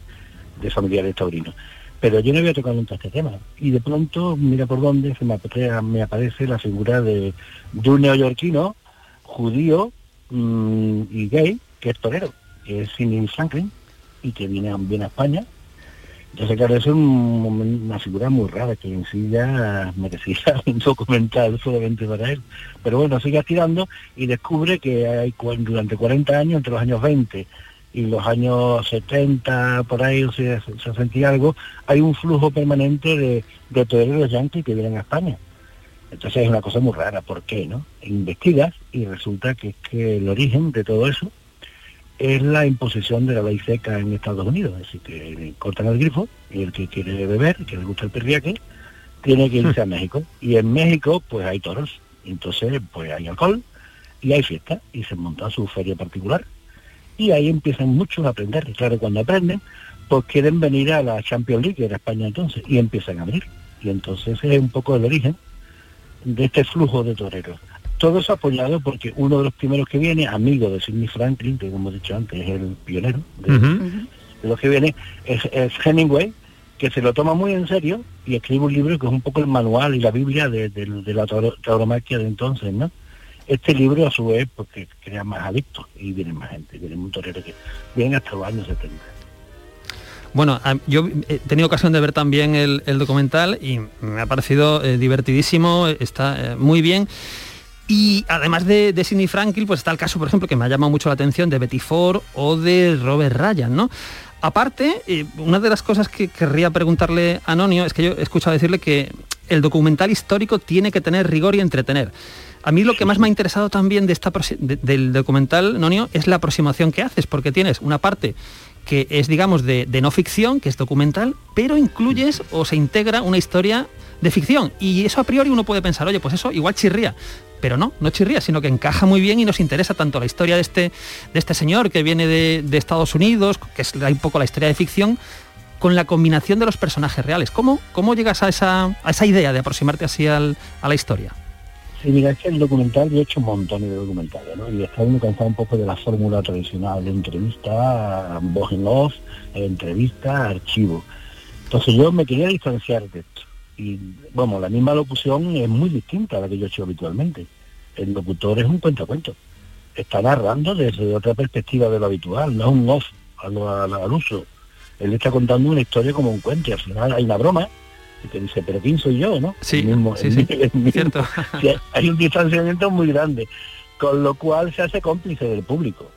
de familiares taurinos. Pero yo no había tocado nunca este tema. Y de pronto, mira por dónde, se me, apare- me aparece la figura de, un neoyorquino judío mm, y gay, que es torero, que es Sidney Franklin, y que viene, viene a España. Entonces, es un- una figura muy rara, que en sí ya merecía un documental solamente para él. Pero bueno, sigue tirando y descubre que hay durante 40 años, entre los años 20 y los años 70, por ahí, o sea, 60 y algo, hay un flujo permanente de, de toreros yanquis que vienen a España. Entonces es una cosa muy rara, ¿por qué? no? Investigas y resulta que es que el origen de todo eso es la imposición de la ley seca en Estados Unidos. Es decir, que cortan el grifo y el que quiere beber, que le gusta el perriaque, tiene que irse a México. Y en México, pues hay toros. Entonces, pues hay alcohol y hay fiesta. Y se monta su feria particular. Y ahí empiezan muchos a aprender. Y claro, cuando aprenden, pues quieren venir a la Champions League, que era España entonces, y empiezan a abrir. Y entonces es un poco el origen de este flujo de toreros. Todo eso apoyado porque uno de los primeros que viene, amigo de Sidney Franklin, que como he dicho antes es el pionero de, de los que viene, es, es Hemingway, que se lo toma muy en serio y escribe un libro que es un poco el manual y la Biblia de, de- de la tauro- tauromaquia de entonces, ¿no? Este libro a su vez porque crea más adictos y vienen más gente, vienen un torero que vienen hasta los años 70. Bueno, yo he tenido ocasión de ver también el, el documental y me ha parecido eh, divertidísimo, está eh, muy bien. Y además de, de Sidney Franklin, pues está el caso, por ejemplo, que me ha llamado mucho la atención de Betty Ford o de Robert Ryan, ¿no? Aparte, eh, una de las cosas que querría preguntarle a Nonio es que yo he escuchado decirle que el documental histórico tiene que tener rigor y entretener. A mí lo que más me ha interesado también de esta del documental, Nonio, es la aproximación que haces, porque tienes una parte que es, digamos, de, de no ficción, que es documental, pero incluyes o se integra una historia de ficción. Y eso a priori uno puede pensar, oye, pues eso igual chirría. Pero no, no chirría, sino que encaja muy bien y nos interesa tanto la historia de este, de este señor que viene de, de Estados Unidos, que es un poco la historia de ficción, con la combinación de los personajes reales. ¿Cómo, cómo llegas a esa, a esa idea de aproximarte así al- a la historia? Es que el documental, yo he hecho montones de documentales, ¿no? Y está uno cansado un poco de la fórmula tradicional de entrevista, voz en off, entrevista, archivo. Entonces yo me quería distanciar de esto. Y, bueno, la misma locución es muy distinta a la que yo he hecho habitualmente. El locutor es un cuentacuento. Está narrando desde otra perspectiva de lo habitual, no es un off a lo- a lo- al uso. Él está contando una historia como un cuento y al final hay una broma y que dice, pero ¿quién soy yo, no? Sí, El mismo- sí, el sí, mi- el mismo. cierto. Sí, hay un distanciamiento muy grande, con lo cual se hace cómplice del público.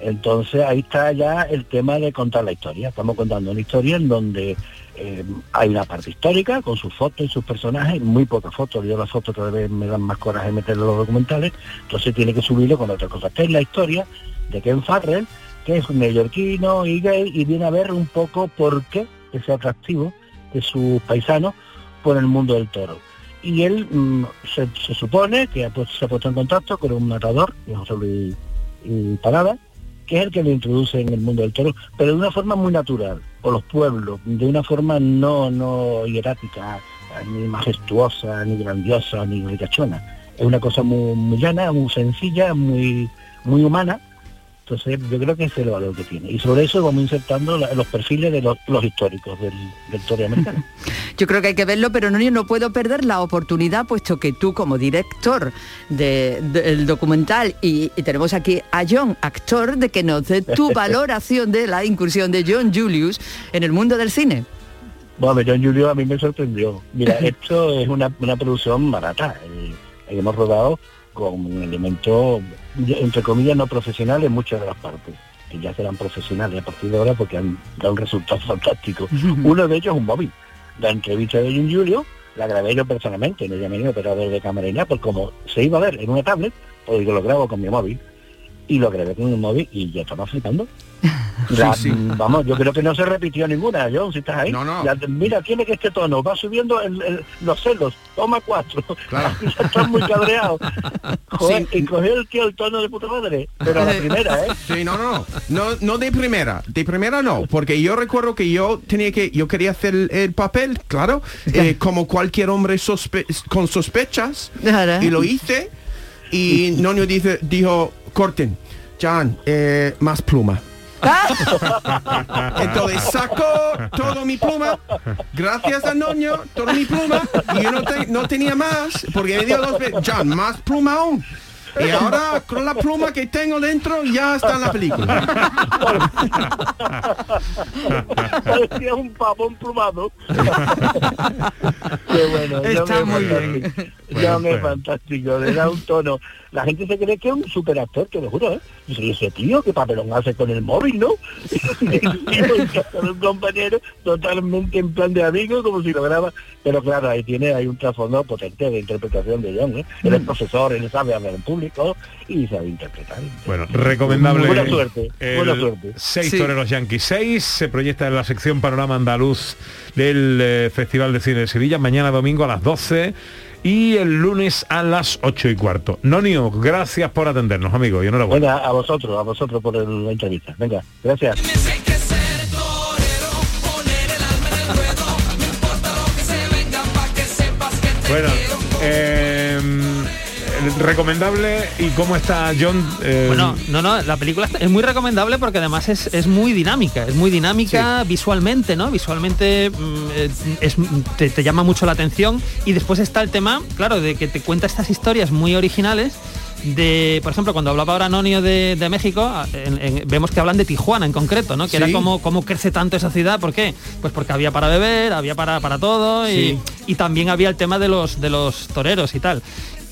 Entonces ahí está ya el tema de contar la historia. Estamos contando una historia en donde eh, hay una parte histórica con sus fotos y sus personajes, muy pocas fotos. Yo las fotos cada vez me dan más coraje meterlo en los documentales, entonces tiene que subirlo con otras cosas. Que es la historia de Ken Farrell, que es un neoyorquino y gay y viene a ver un poco por qué ese atractivo de sus paisanos por el mundo del toro. Y él mm, se, supone que se ha puesto en contacto con un matador, José Luis y Parada, que es el que lo introduce en el mundo del toro, pero de una forma muy natural, por los pueblos, de una forma no, no hierática, ni majestuosa, ni grandiosa, ni ricachona. Es una cosa muy, muy llana, muy sencilla, muy, muy humana. Entonces yo creo que ese es el valor que tiene. Y sobre eso vamos insertando la- los perfiles de los, los históricos del, del toro americano. Yo creo que hay que verlo, pero no, yo no puedo perder la oportunidad, puesto que tú como director de- del documental y, y tenemos aquí a John, actor, de que nos dé tu valoración de la incursión de John Julius en el mundo del cine. Bueno, John Julio a mí me sorprendió. Mira, esto es una, una producción barata. eh, hemos rodado con elementos, entre comillas, no profesionales en muchas de las partes, que ya serán profesionales a partir de ahora porque han dado un resultado fantástico. Uno de ellos es un móvil. La entrevista de John Julio la grabé yo personalmente, no llamé ni operador de cámara ni nada, porque como se iba a ver en una tablet, pues yo lo grabo con mi móvil. Y lo grabé con un móvil y ya estaba flipando. La- Sí, sí. Vamos, yo creo que no se repitió ninguna, John, si estás ahí. No, no. La- mira, tiene que este tono, va subiendo el- el- los celos, toma cuatro. ya estás muy cabreado. Joder, y cogió el tío el tono de puta madre, pero a la primera, ¿eh? Sí, no, no, no, no de primera, de primera no, porque yo recuerdo que yo tenía que, yo quería hacer el, el papel, claro, eh, como cualquier hombre sospe- con sospechas, Claro. y lo hice, y Noño dice, dijo, corten, Jan, eh, más pluma. Entonces sacó todo mi pluma, gracias a Noño, toda mi pluma, y yo no, te- no tenía más, porque me dio dos veces, Jan, más pluma aún. Y ahora con la pluma que tengo dentro ya está en la película. Parecía un pavón plumado. Qué bueno, Está John es muy John es bueno. fantástico, le da un tono. La gente se cree que es un superactor, te lo juro, ¿eh? Dice, "¿Y ese tío qué papelón hace con el móvil, ¿no? De un compañero totalmente en plan de amigo, como si lo graba. Pero claro, ahí tiene, hay un trasfondo potente de interpretación de John, ¿eh? Él Mm. es profesor, él sabe hablar en público y sabe interpretar. Bueno, recomendable. Buena suerte, el buena suerte. Seis Sí. toreros Yankees 6 se proyecta en la sección Panorama Andaluz del eh, Festival de Cine de Sevilla, mañana domingo a las 12 y el lunes a las 8 y cuarto. Nonio, gracias por atendernos, amigo, y enhorabuena. Venga, a vosotros, a vosotros por el- la entrevista. Venga, gracias. Bueno, eh, recomendable y cómo está John. Eh, Bueno, no, no, la película es muy recomendable porque además es, es muy dinámica, es muy dinámica visualmente, ¿no? Visualmente mm, es, te, te llama mucho la atención y después está el tema, claro, de que te cuenta estas historias muy originales de, por ejemplo, cuando hablaba ahora Nonio de, de México, a- en- en- vemos que hablan de Tijuana en concreto, ¿no? Que era como cómo crece tanto esa ciudad, ¿por qué? Pues porque había para beber, había para, para todo y, y también había el tema de los de los toreros y tal.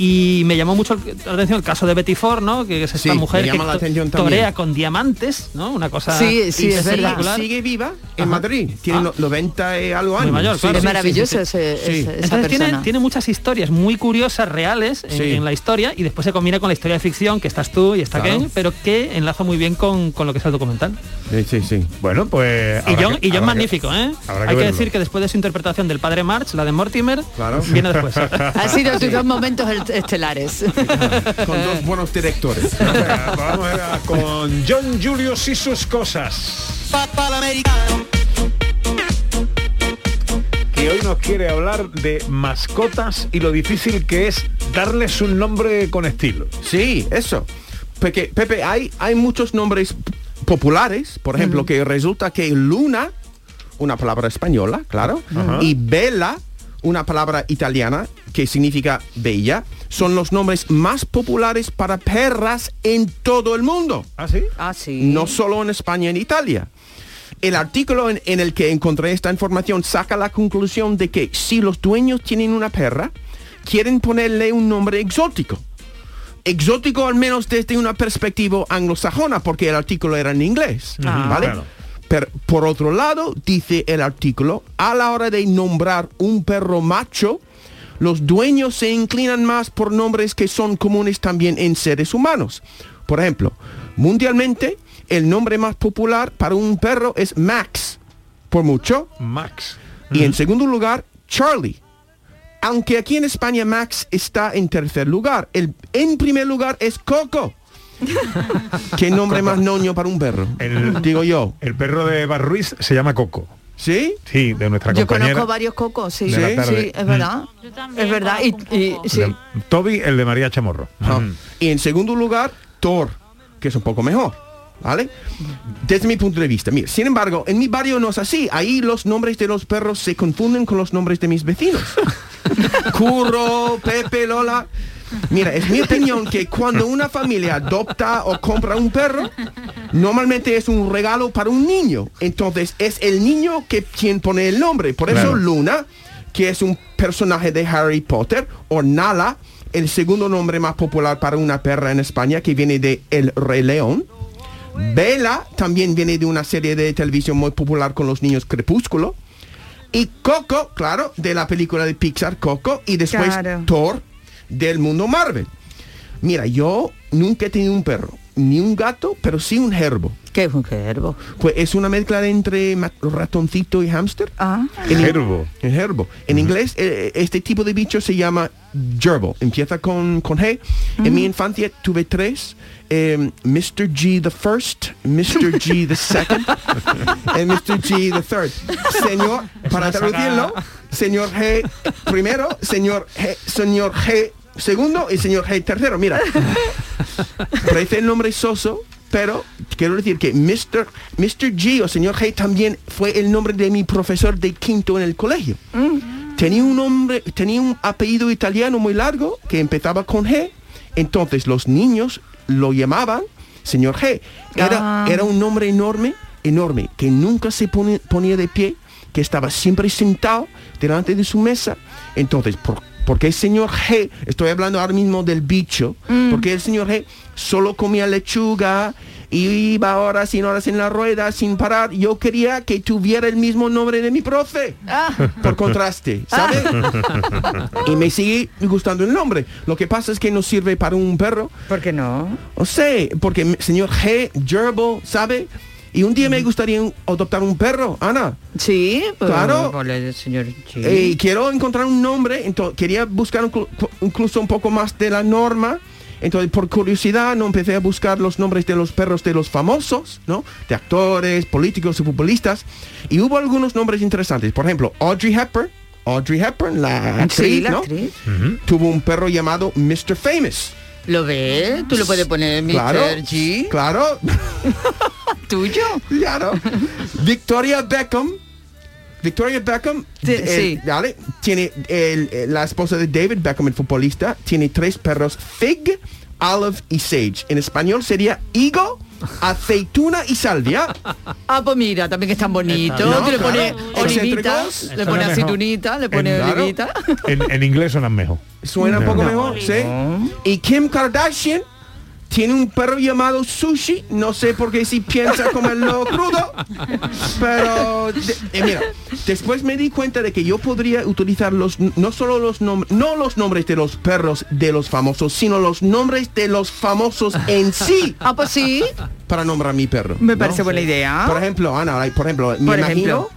Y me llamó mucho la atención el caso de Betty Ford, ¿no? Que es esta Sí, mujer que to- torea con diamantes, ¿no? Una cosa Sí, sí, es sigue- verdad. Sigue viva en Madrid. Tiene no- 90 y algo Muy años. mayor, Sí, claro. es sí, maravilloso sí, sí. ese- Sí. ese- esa Entonces tiene, persona. tiene muchas historias muy curiosas, reales en, Sí. en la historia y después se combina con la historia de ficción, que estás tú y está Claro. Ken, pero que enlaza muy bien con, con lo que es el documental. Sí, sí, sí. Bueno, pues. Y John, que- y John que- magnífico, ¿eh? que Hay que decir que después de su interpretación del padre March, la de Mortimer, Claro. viene después. Han sido tus dos momentos el- estelares. Con dos buenos directores. Vamos a con John Julius y sus cosas. Que hoy nos quiere hablar de mascotas y lo difícil que es darles un nombre con estilo. Sí, eso. Porque, Pepe, hay, hay muchos nombres populares, por ejemplo, que resulta que Luna, una palabra española, claro, y Bella, una palabra italiana que significa bella, son los nombres más populares para perras en todo el mundo. ¿Ah, sí? Ah, sí. No solo en España y en Italia. el artículo en, en el que encontré esta información saca la conclusión de que si los dueños tienen una perra, quieren ponerle un nombre exótico. Exótico al menos desde una perspectiva anglosajona, porque el artículo era en inglés, Ah. ¿vale? Claro. Pero por otro lado, dice el artículo, a la hora de nombrar un perro macho, los dueños se inclinan más por nombres que son comunes también en seres humanos. Por ejemplo, mundialmente, el nombre más popular para un perro es Max, por mucho. Max. Y en segundo lugar, Charlie. Aunque aquí en España Max está en tercer lugar. El, en primer lugar es Coco. ¿Qué nombre más noño para un perro? El, Digo yo. El perro de Barruiz se llama Coco. ¿Sí? Sí, de nuestra Yo compañera. conozco varios cocos, sí, sí, es verdad. Es verdad. Y, y- sí. Toby, el de María Chamorro. Ah. Y en segundo lugar, Thor, que es un poco mejor. ¿Vale? Desde mi punto de vista. Mira, sin embargo, en mi barrio no es así. Ahí los nombres de los perros se confunden con los nombres de mis vecinos. Curro, Pepe, Lola. Mira, es mi opinión que cuando una familia adopta o compra un perro, normalmente es un regalo para un niño. Entonces es el niño que quien pone el nombre. Por eso Claro. Luna, que es un personaje de Harry Potter, o Nala, el segundo nombre más popular para una perra en España, que viene de El Rey León. Bella también viene de una serie de televisión muy popular con los niños Crepúsculo. Y Coco, claro, de la película de Pixar Coco. Y después Claro. Thor del mundo Marvel. Mira, yo nunca he tenido un perro, ni un gato, pero sí un gerbo. ¿Qué es un gerbo? Pues es una mezcla de entre ratoncito y hámster. Ah. En- Gerbo. El gerbo. En inglés, eh, este tipo de bicho se llama gerbil. Empieza con, con G. En mi infancia tuve tres. eh, Mr. G the first, Mr. G the second, y Mr. G the third. Señor, para traducirlo, señor G primero, señor G, señor G segundo y señor G tercero. Mira, parece el nombre soso, pero quiero decir que Mr. Mr. G o señor G también fue el nombre de mi profesor de quinto en el colegio. Tenía un nombre, tenía un apellido italiano muy largo que empezaba con G. Entonces los niños lo llamaban señor G. Era, Ah. era un nombre enorme, enorme, que nunca se pone- ponía de pie, que estaba siempre sentado delante de su mesa. Entonces, ¿por, por qué el señor G? Estoy hablando ahora mismo del bicho. Porque el señor G solo comía lechuga y iba horas y horas en la rueda sin parar. Yo quería que tuviera el mismo nombre de mi profe. Por contraste, ¿sabes? y me sigue gustando el nombre. Lo que pasa es que no sirve para un perro. ¿Por qué no? O sé, porque señor G, gerbil, ¿sabe? Y un día me gustaría adoptar un perro, Ana. Sí, pues, Claro. ponle, señor G. Eh, Y quiero encontrar un nombre, entonces quería buscar un incluso un poco más de la norma. Entonces, por curiosidad, no empecé a buscar los nombres de los perros de los famosos, ¿no? De actores, políticos y futbolistas. Y hubo algunos nombres interesantes. Por ejemplo, Audrey Hepburn. Audrey Hepburn, la actriz, Sí, la ¿no? actriz. Tuvo un perro llamado Mr. Famous. ¿Lo ves? Tú lo puedes poner Mr. Claro, G. claro. ¿Tuyo? Claro. Victoria Beckham. Victoria Beckham, Sí, dale, tiene el- el- la esposa de David Beckham, el futbolista, tiene tres perros, Fig, Olive y Sage. En español sería higo, aceituna y salvia. Ah, pues mira, también que están bonitos. No, Tú le pones claro. olivita, Excéntricos. le mejor. aceitunita, le pones Claro. olivita. En, en inglés suenan mejor. Suena un poco No. mejor, ¿sí? Y Kim Kardashian tiene un perro llamado Sushi. No sé por qué si piensa comerlo crudo. Pero, de- eh, mira, después me di cuenta de que yo podría utilizar los, no solo los nombres, no los nombres de los perros de los famosos, sino los nombres de los famosos en sí. Ah, pues sí. Para nombrar mi perro. Me ¿no? parece buena idea. Por ejemplo, Ana, like, por ejemplo, me Por imagino ejemplo.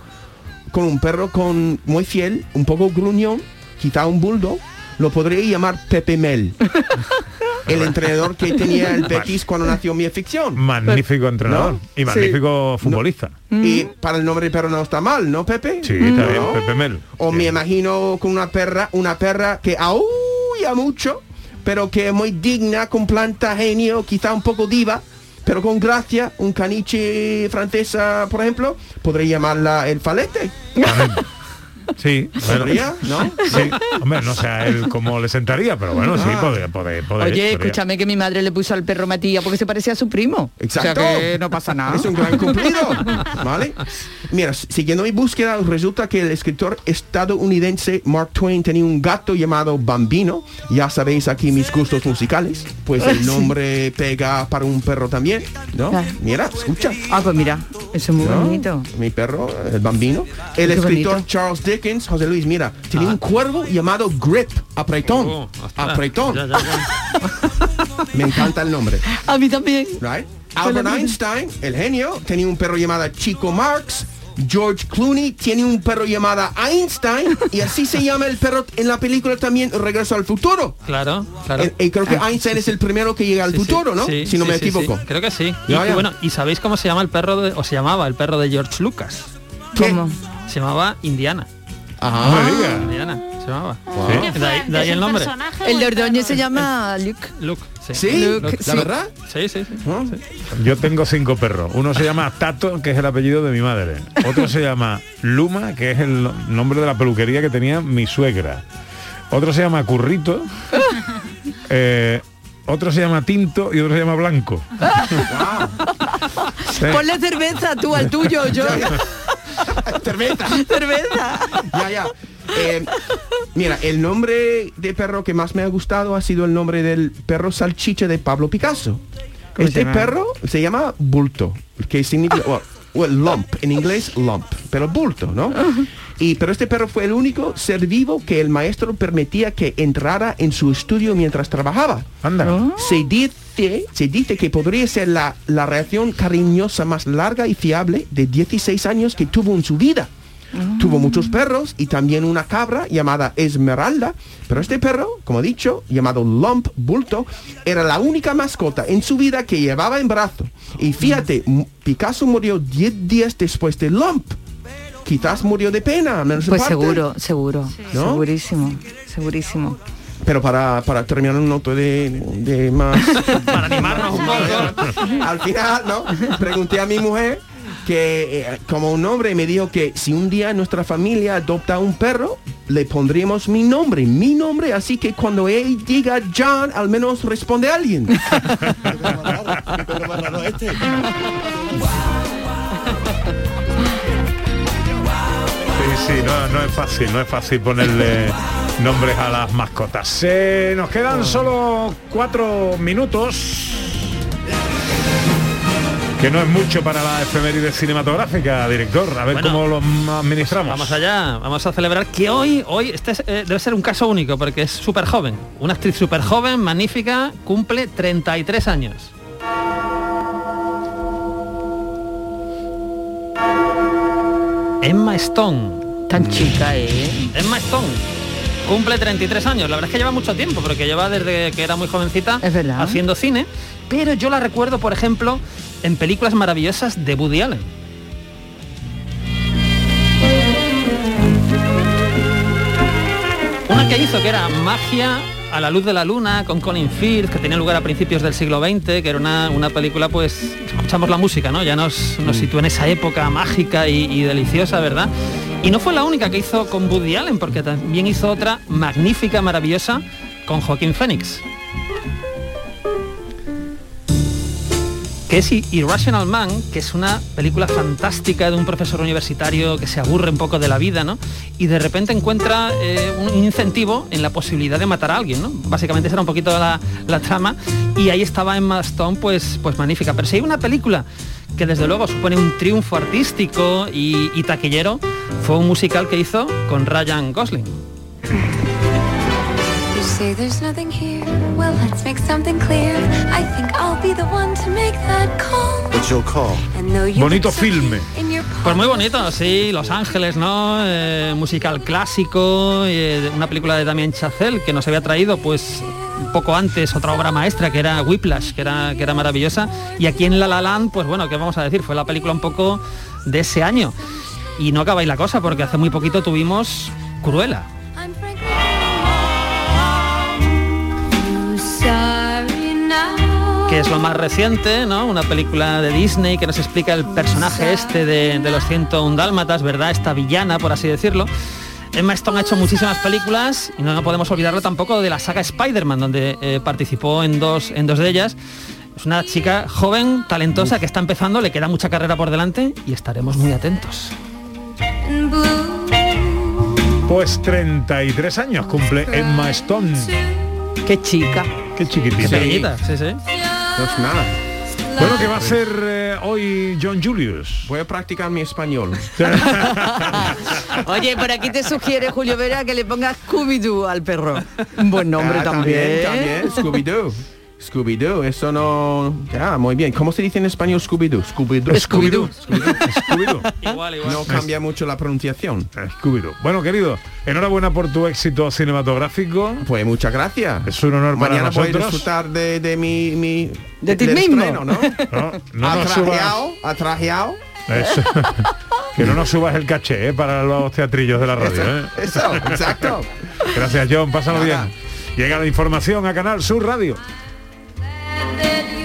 con un perro con muy fiel, un poco gruñón, quizá un bulldog, lo podría llamar Pepe Mel. el entrenador que tenía el Betis cuando nació mi afición. Magnífico entrenador ¿No? y magnífico futbolista. Y para el nombre de perro no está mal, ¿no, Pepe? Sí, está bien. Pepe Mel. O me imagino con una perra, una perra que aúlla mucho, pero que es muy digna, con planta genio, quizá un poco diva, pero con gracia, un caniche francesa, por ejemplo, podría llamarla el falete. Sí. ¿No? Sí, hombre, no sé a él cómo le sentaría, pero bueno, sí, podría, podría, podría- Oye, podría. escúchame que mi madre le puso al perro Matías porque se parecía a su primo. Exacto. O sea que no pasa nada. Es un gran cumplido. ¿Vale? Mira, siguiendo mi búsqueda, resulta que el escritor estadounidense Mark Twain tenía un gato llamado Bambino. Ya sabéis aquí mis gustos musicales. Pues el Sí. nombre pega para un perro también. ¿No? Claro. Mira, escucha. Ah, pues mira, eso es muy ¿no? bonito. Mi perro, el bambino. El Qué escritor bonito. Charles Dickens, José Luis, mira, tenía un cuervo llamado Grip, apretón. Oh, apretón. Ya, ya, ya. Me encanta el nombre. A mí también. Right? Albert Einstein, el genio, tenía un perro llamado Chico Marx. George Clooney tiene un perro llamado Einstein y así se llama el perro en la película también Regreso al Futuro. Claro, claro. Eh, eh, creo que Einstein es el primero que llega al Sí, futuro, ¿no? sí, si no sí, me equivoco. sí. Creo que sí. Y, y bueno, ¿y sabéis cómo se llama el perro de, o se llamaba el perro de George Lucas? ¿Cómo? Se llamaba Indiana. Ah, No me diga. Indiana, se llamaba. ¿Qué De ahí, fue? de ahí ¿Es el nombre. El de Ordóñez se llama Luke. Luke, sí. ¿Sí? Luke, ¿La sí. verdad? Sí, sí, sí. Sí. Yo tengo cinco perros. Uno se llama Tato, que es el apellido de mi madre. Otro se llama Luma, que es el no- nombre de la peluquería que tenía mi suegra. Otro se llama Currito. Eh, otro se llama Tinto y otro se llama Blanco. Sí. Ponle cerveza tú al tuyo, yo. Cerveza. cerveza. Ya, ya. Eh, mira, el nombre de perro que más me ha gustado ha sido el nombre del perro salchicha de Pablo Picasso. ¿Cómo Este perro se llama bulto, que significa, well, well, lump, en inglés lump, pero bulto, ¿no? Y, pero este perro fue el único ser vivo que el maestro permitía que entrara en su estudio mientras trabajaba. Anda. Se dice, se dice que podría ser la, la reacción cariñosa más larga y fiable de 16 años que tuvo en su vida. Tuvo muchos perros y también una cabra llamada Esmeralda, pero este perro, como he dicho, llamado Lump Bulto, era la única mascota en su vida que llevaba en brazo. Y fíjate, Picasso murió 10 días después de Lump. Quizás murió de pena, menos en Pues parte. seguro, seguro. ¿No? Segurísimo, segurísimo. Pero para, para terminar un noto de, de más... Para animarnos un poco. Al final, ¿no? Pregunté a mi mujer que eh, como un nombre y me dijo que si un día nuestra familia adopta un perro, le pondríamos mi nombre, mi nombre, así que cuando él diga John, al menos responde alguien. Sí, sí, no, no es fácil, no es fácil ponerle nombres a las mascotas. Eh, nos quedan solo cuatro minutos. Que no es mucho para la efeméride cinematográfica, director. A ver Bueno, cómo lo administramos. Vamos allá, vamos a celebrar que hoy, hoy este es, eh, debe ser un caso único porque es súper joven. Una actriz súper joven, magnífica, cumple 33 años. Emma Stone. Tan chica, ¿eh? Emma Stone. Cumple 33 años. La verdad es que lleva mucho tiempo, porque lleva desde que era muy jovencita Es verdad. haciendo cine. Pero yo la recuerdo, por ejemplo, en películas maravillosas de Woody Allen. Una que hizo que era Magia a la luz de la luna con Colin Firth, que tenía lugar a principios del siglo XX, que era una, una película, pues, escuchamos la música, ¿no? Ya nos, nos sitúa en esa época mágica y, y deliciosa, ¿verdad? Y no fue la única que hizo con Woody Allen, porque también hizo otra magnífica, maravillosa, con Joaquín Phoenix. Que es Irrational Man, que es una película fantástica de un profesor universitario que se aburre un poco de la vida, ¿no? Y de repente encuentra eh, un incentivo en la posibilidad de matar a alguien, ¿no? Básicamente esa era un poquito la, la trama y ahí estaba Emma Stone, pues, pues magnífica. Pero si hay una película que desde luego supone un triunfo artístico y, y taquillero, fue un musical que hizo con Ryan Gosling. Say there's nothing here. Well, let's make something clear. I think I'll be the one to make that call. What's your call? And though you Bonito filme. Pues muy bonito, sí, Los Ángeles, ¿no? Eh, musical clásico, eh, una película de Damien Chazelle que nos había traído pues un poco antes otra obra maestra que era Whiplash, que era, que era maravillosa. Y aquí en La La Land, pues bueno, ¿qué vamos a decir? Fue la película un poco de ese año. Y no acabáis la cosa porque hace muy poquito tuvimos Cruella. Que es lo más reciente, ¿no? Una película de Disney que nos explica el personaje este de, de los 101 dálmatas, ¿verdad? Esta villana, por así decirlo. Emma Stone ha hecho muchísimas películas y no podemos olvidarlo tampoco de la saga Spider-Man, donde eh, participó en dos, en dos de ellas. Es una chica joven, talentosa, que está empezando, le queda mucha carrera por delante y estaremos muy atentos. Pues 33 años cumple Emma Stone. Qué chica. Qué chiquitita. Qué pequeñita, sí, sí. No es nada. Bueno, ¿qué va a hacer eh, hoy John Julius? Voy a practicar mi español. Oye, por aquí te sugiere Julio Vera que le pongas Scooby-Doo al perro. Un buen nombre Ah, también. También, Scooby-Doo. Scooby-Doo, eso no... Ya, muy bien. ¿Cómo se dice en español Scooby-Doo? Scooby-Doo. Scooby-Doo. Scooby-Doo. Igual, igual. No cambia mucho la pronunciación. Scooby-Doo. Bueno, querido, enhorabuena por tu éxito cinematográfico. Pues muchas gracias. Es un honor para Mañana nosotros. disfrutar de, de mi... mi De ti mismo. estreno, ¿no? No, no atrajeado, atrajeado. Eso. que no nos subas el caché eh, para los teatrillos de la radio. eh. Eso, exacto. Gracias, John. Pásalo Nada. bien. Llega la información a Canal Sur Radio. that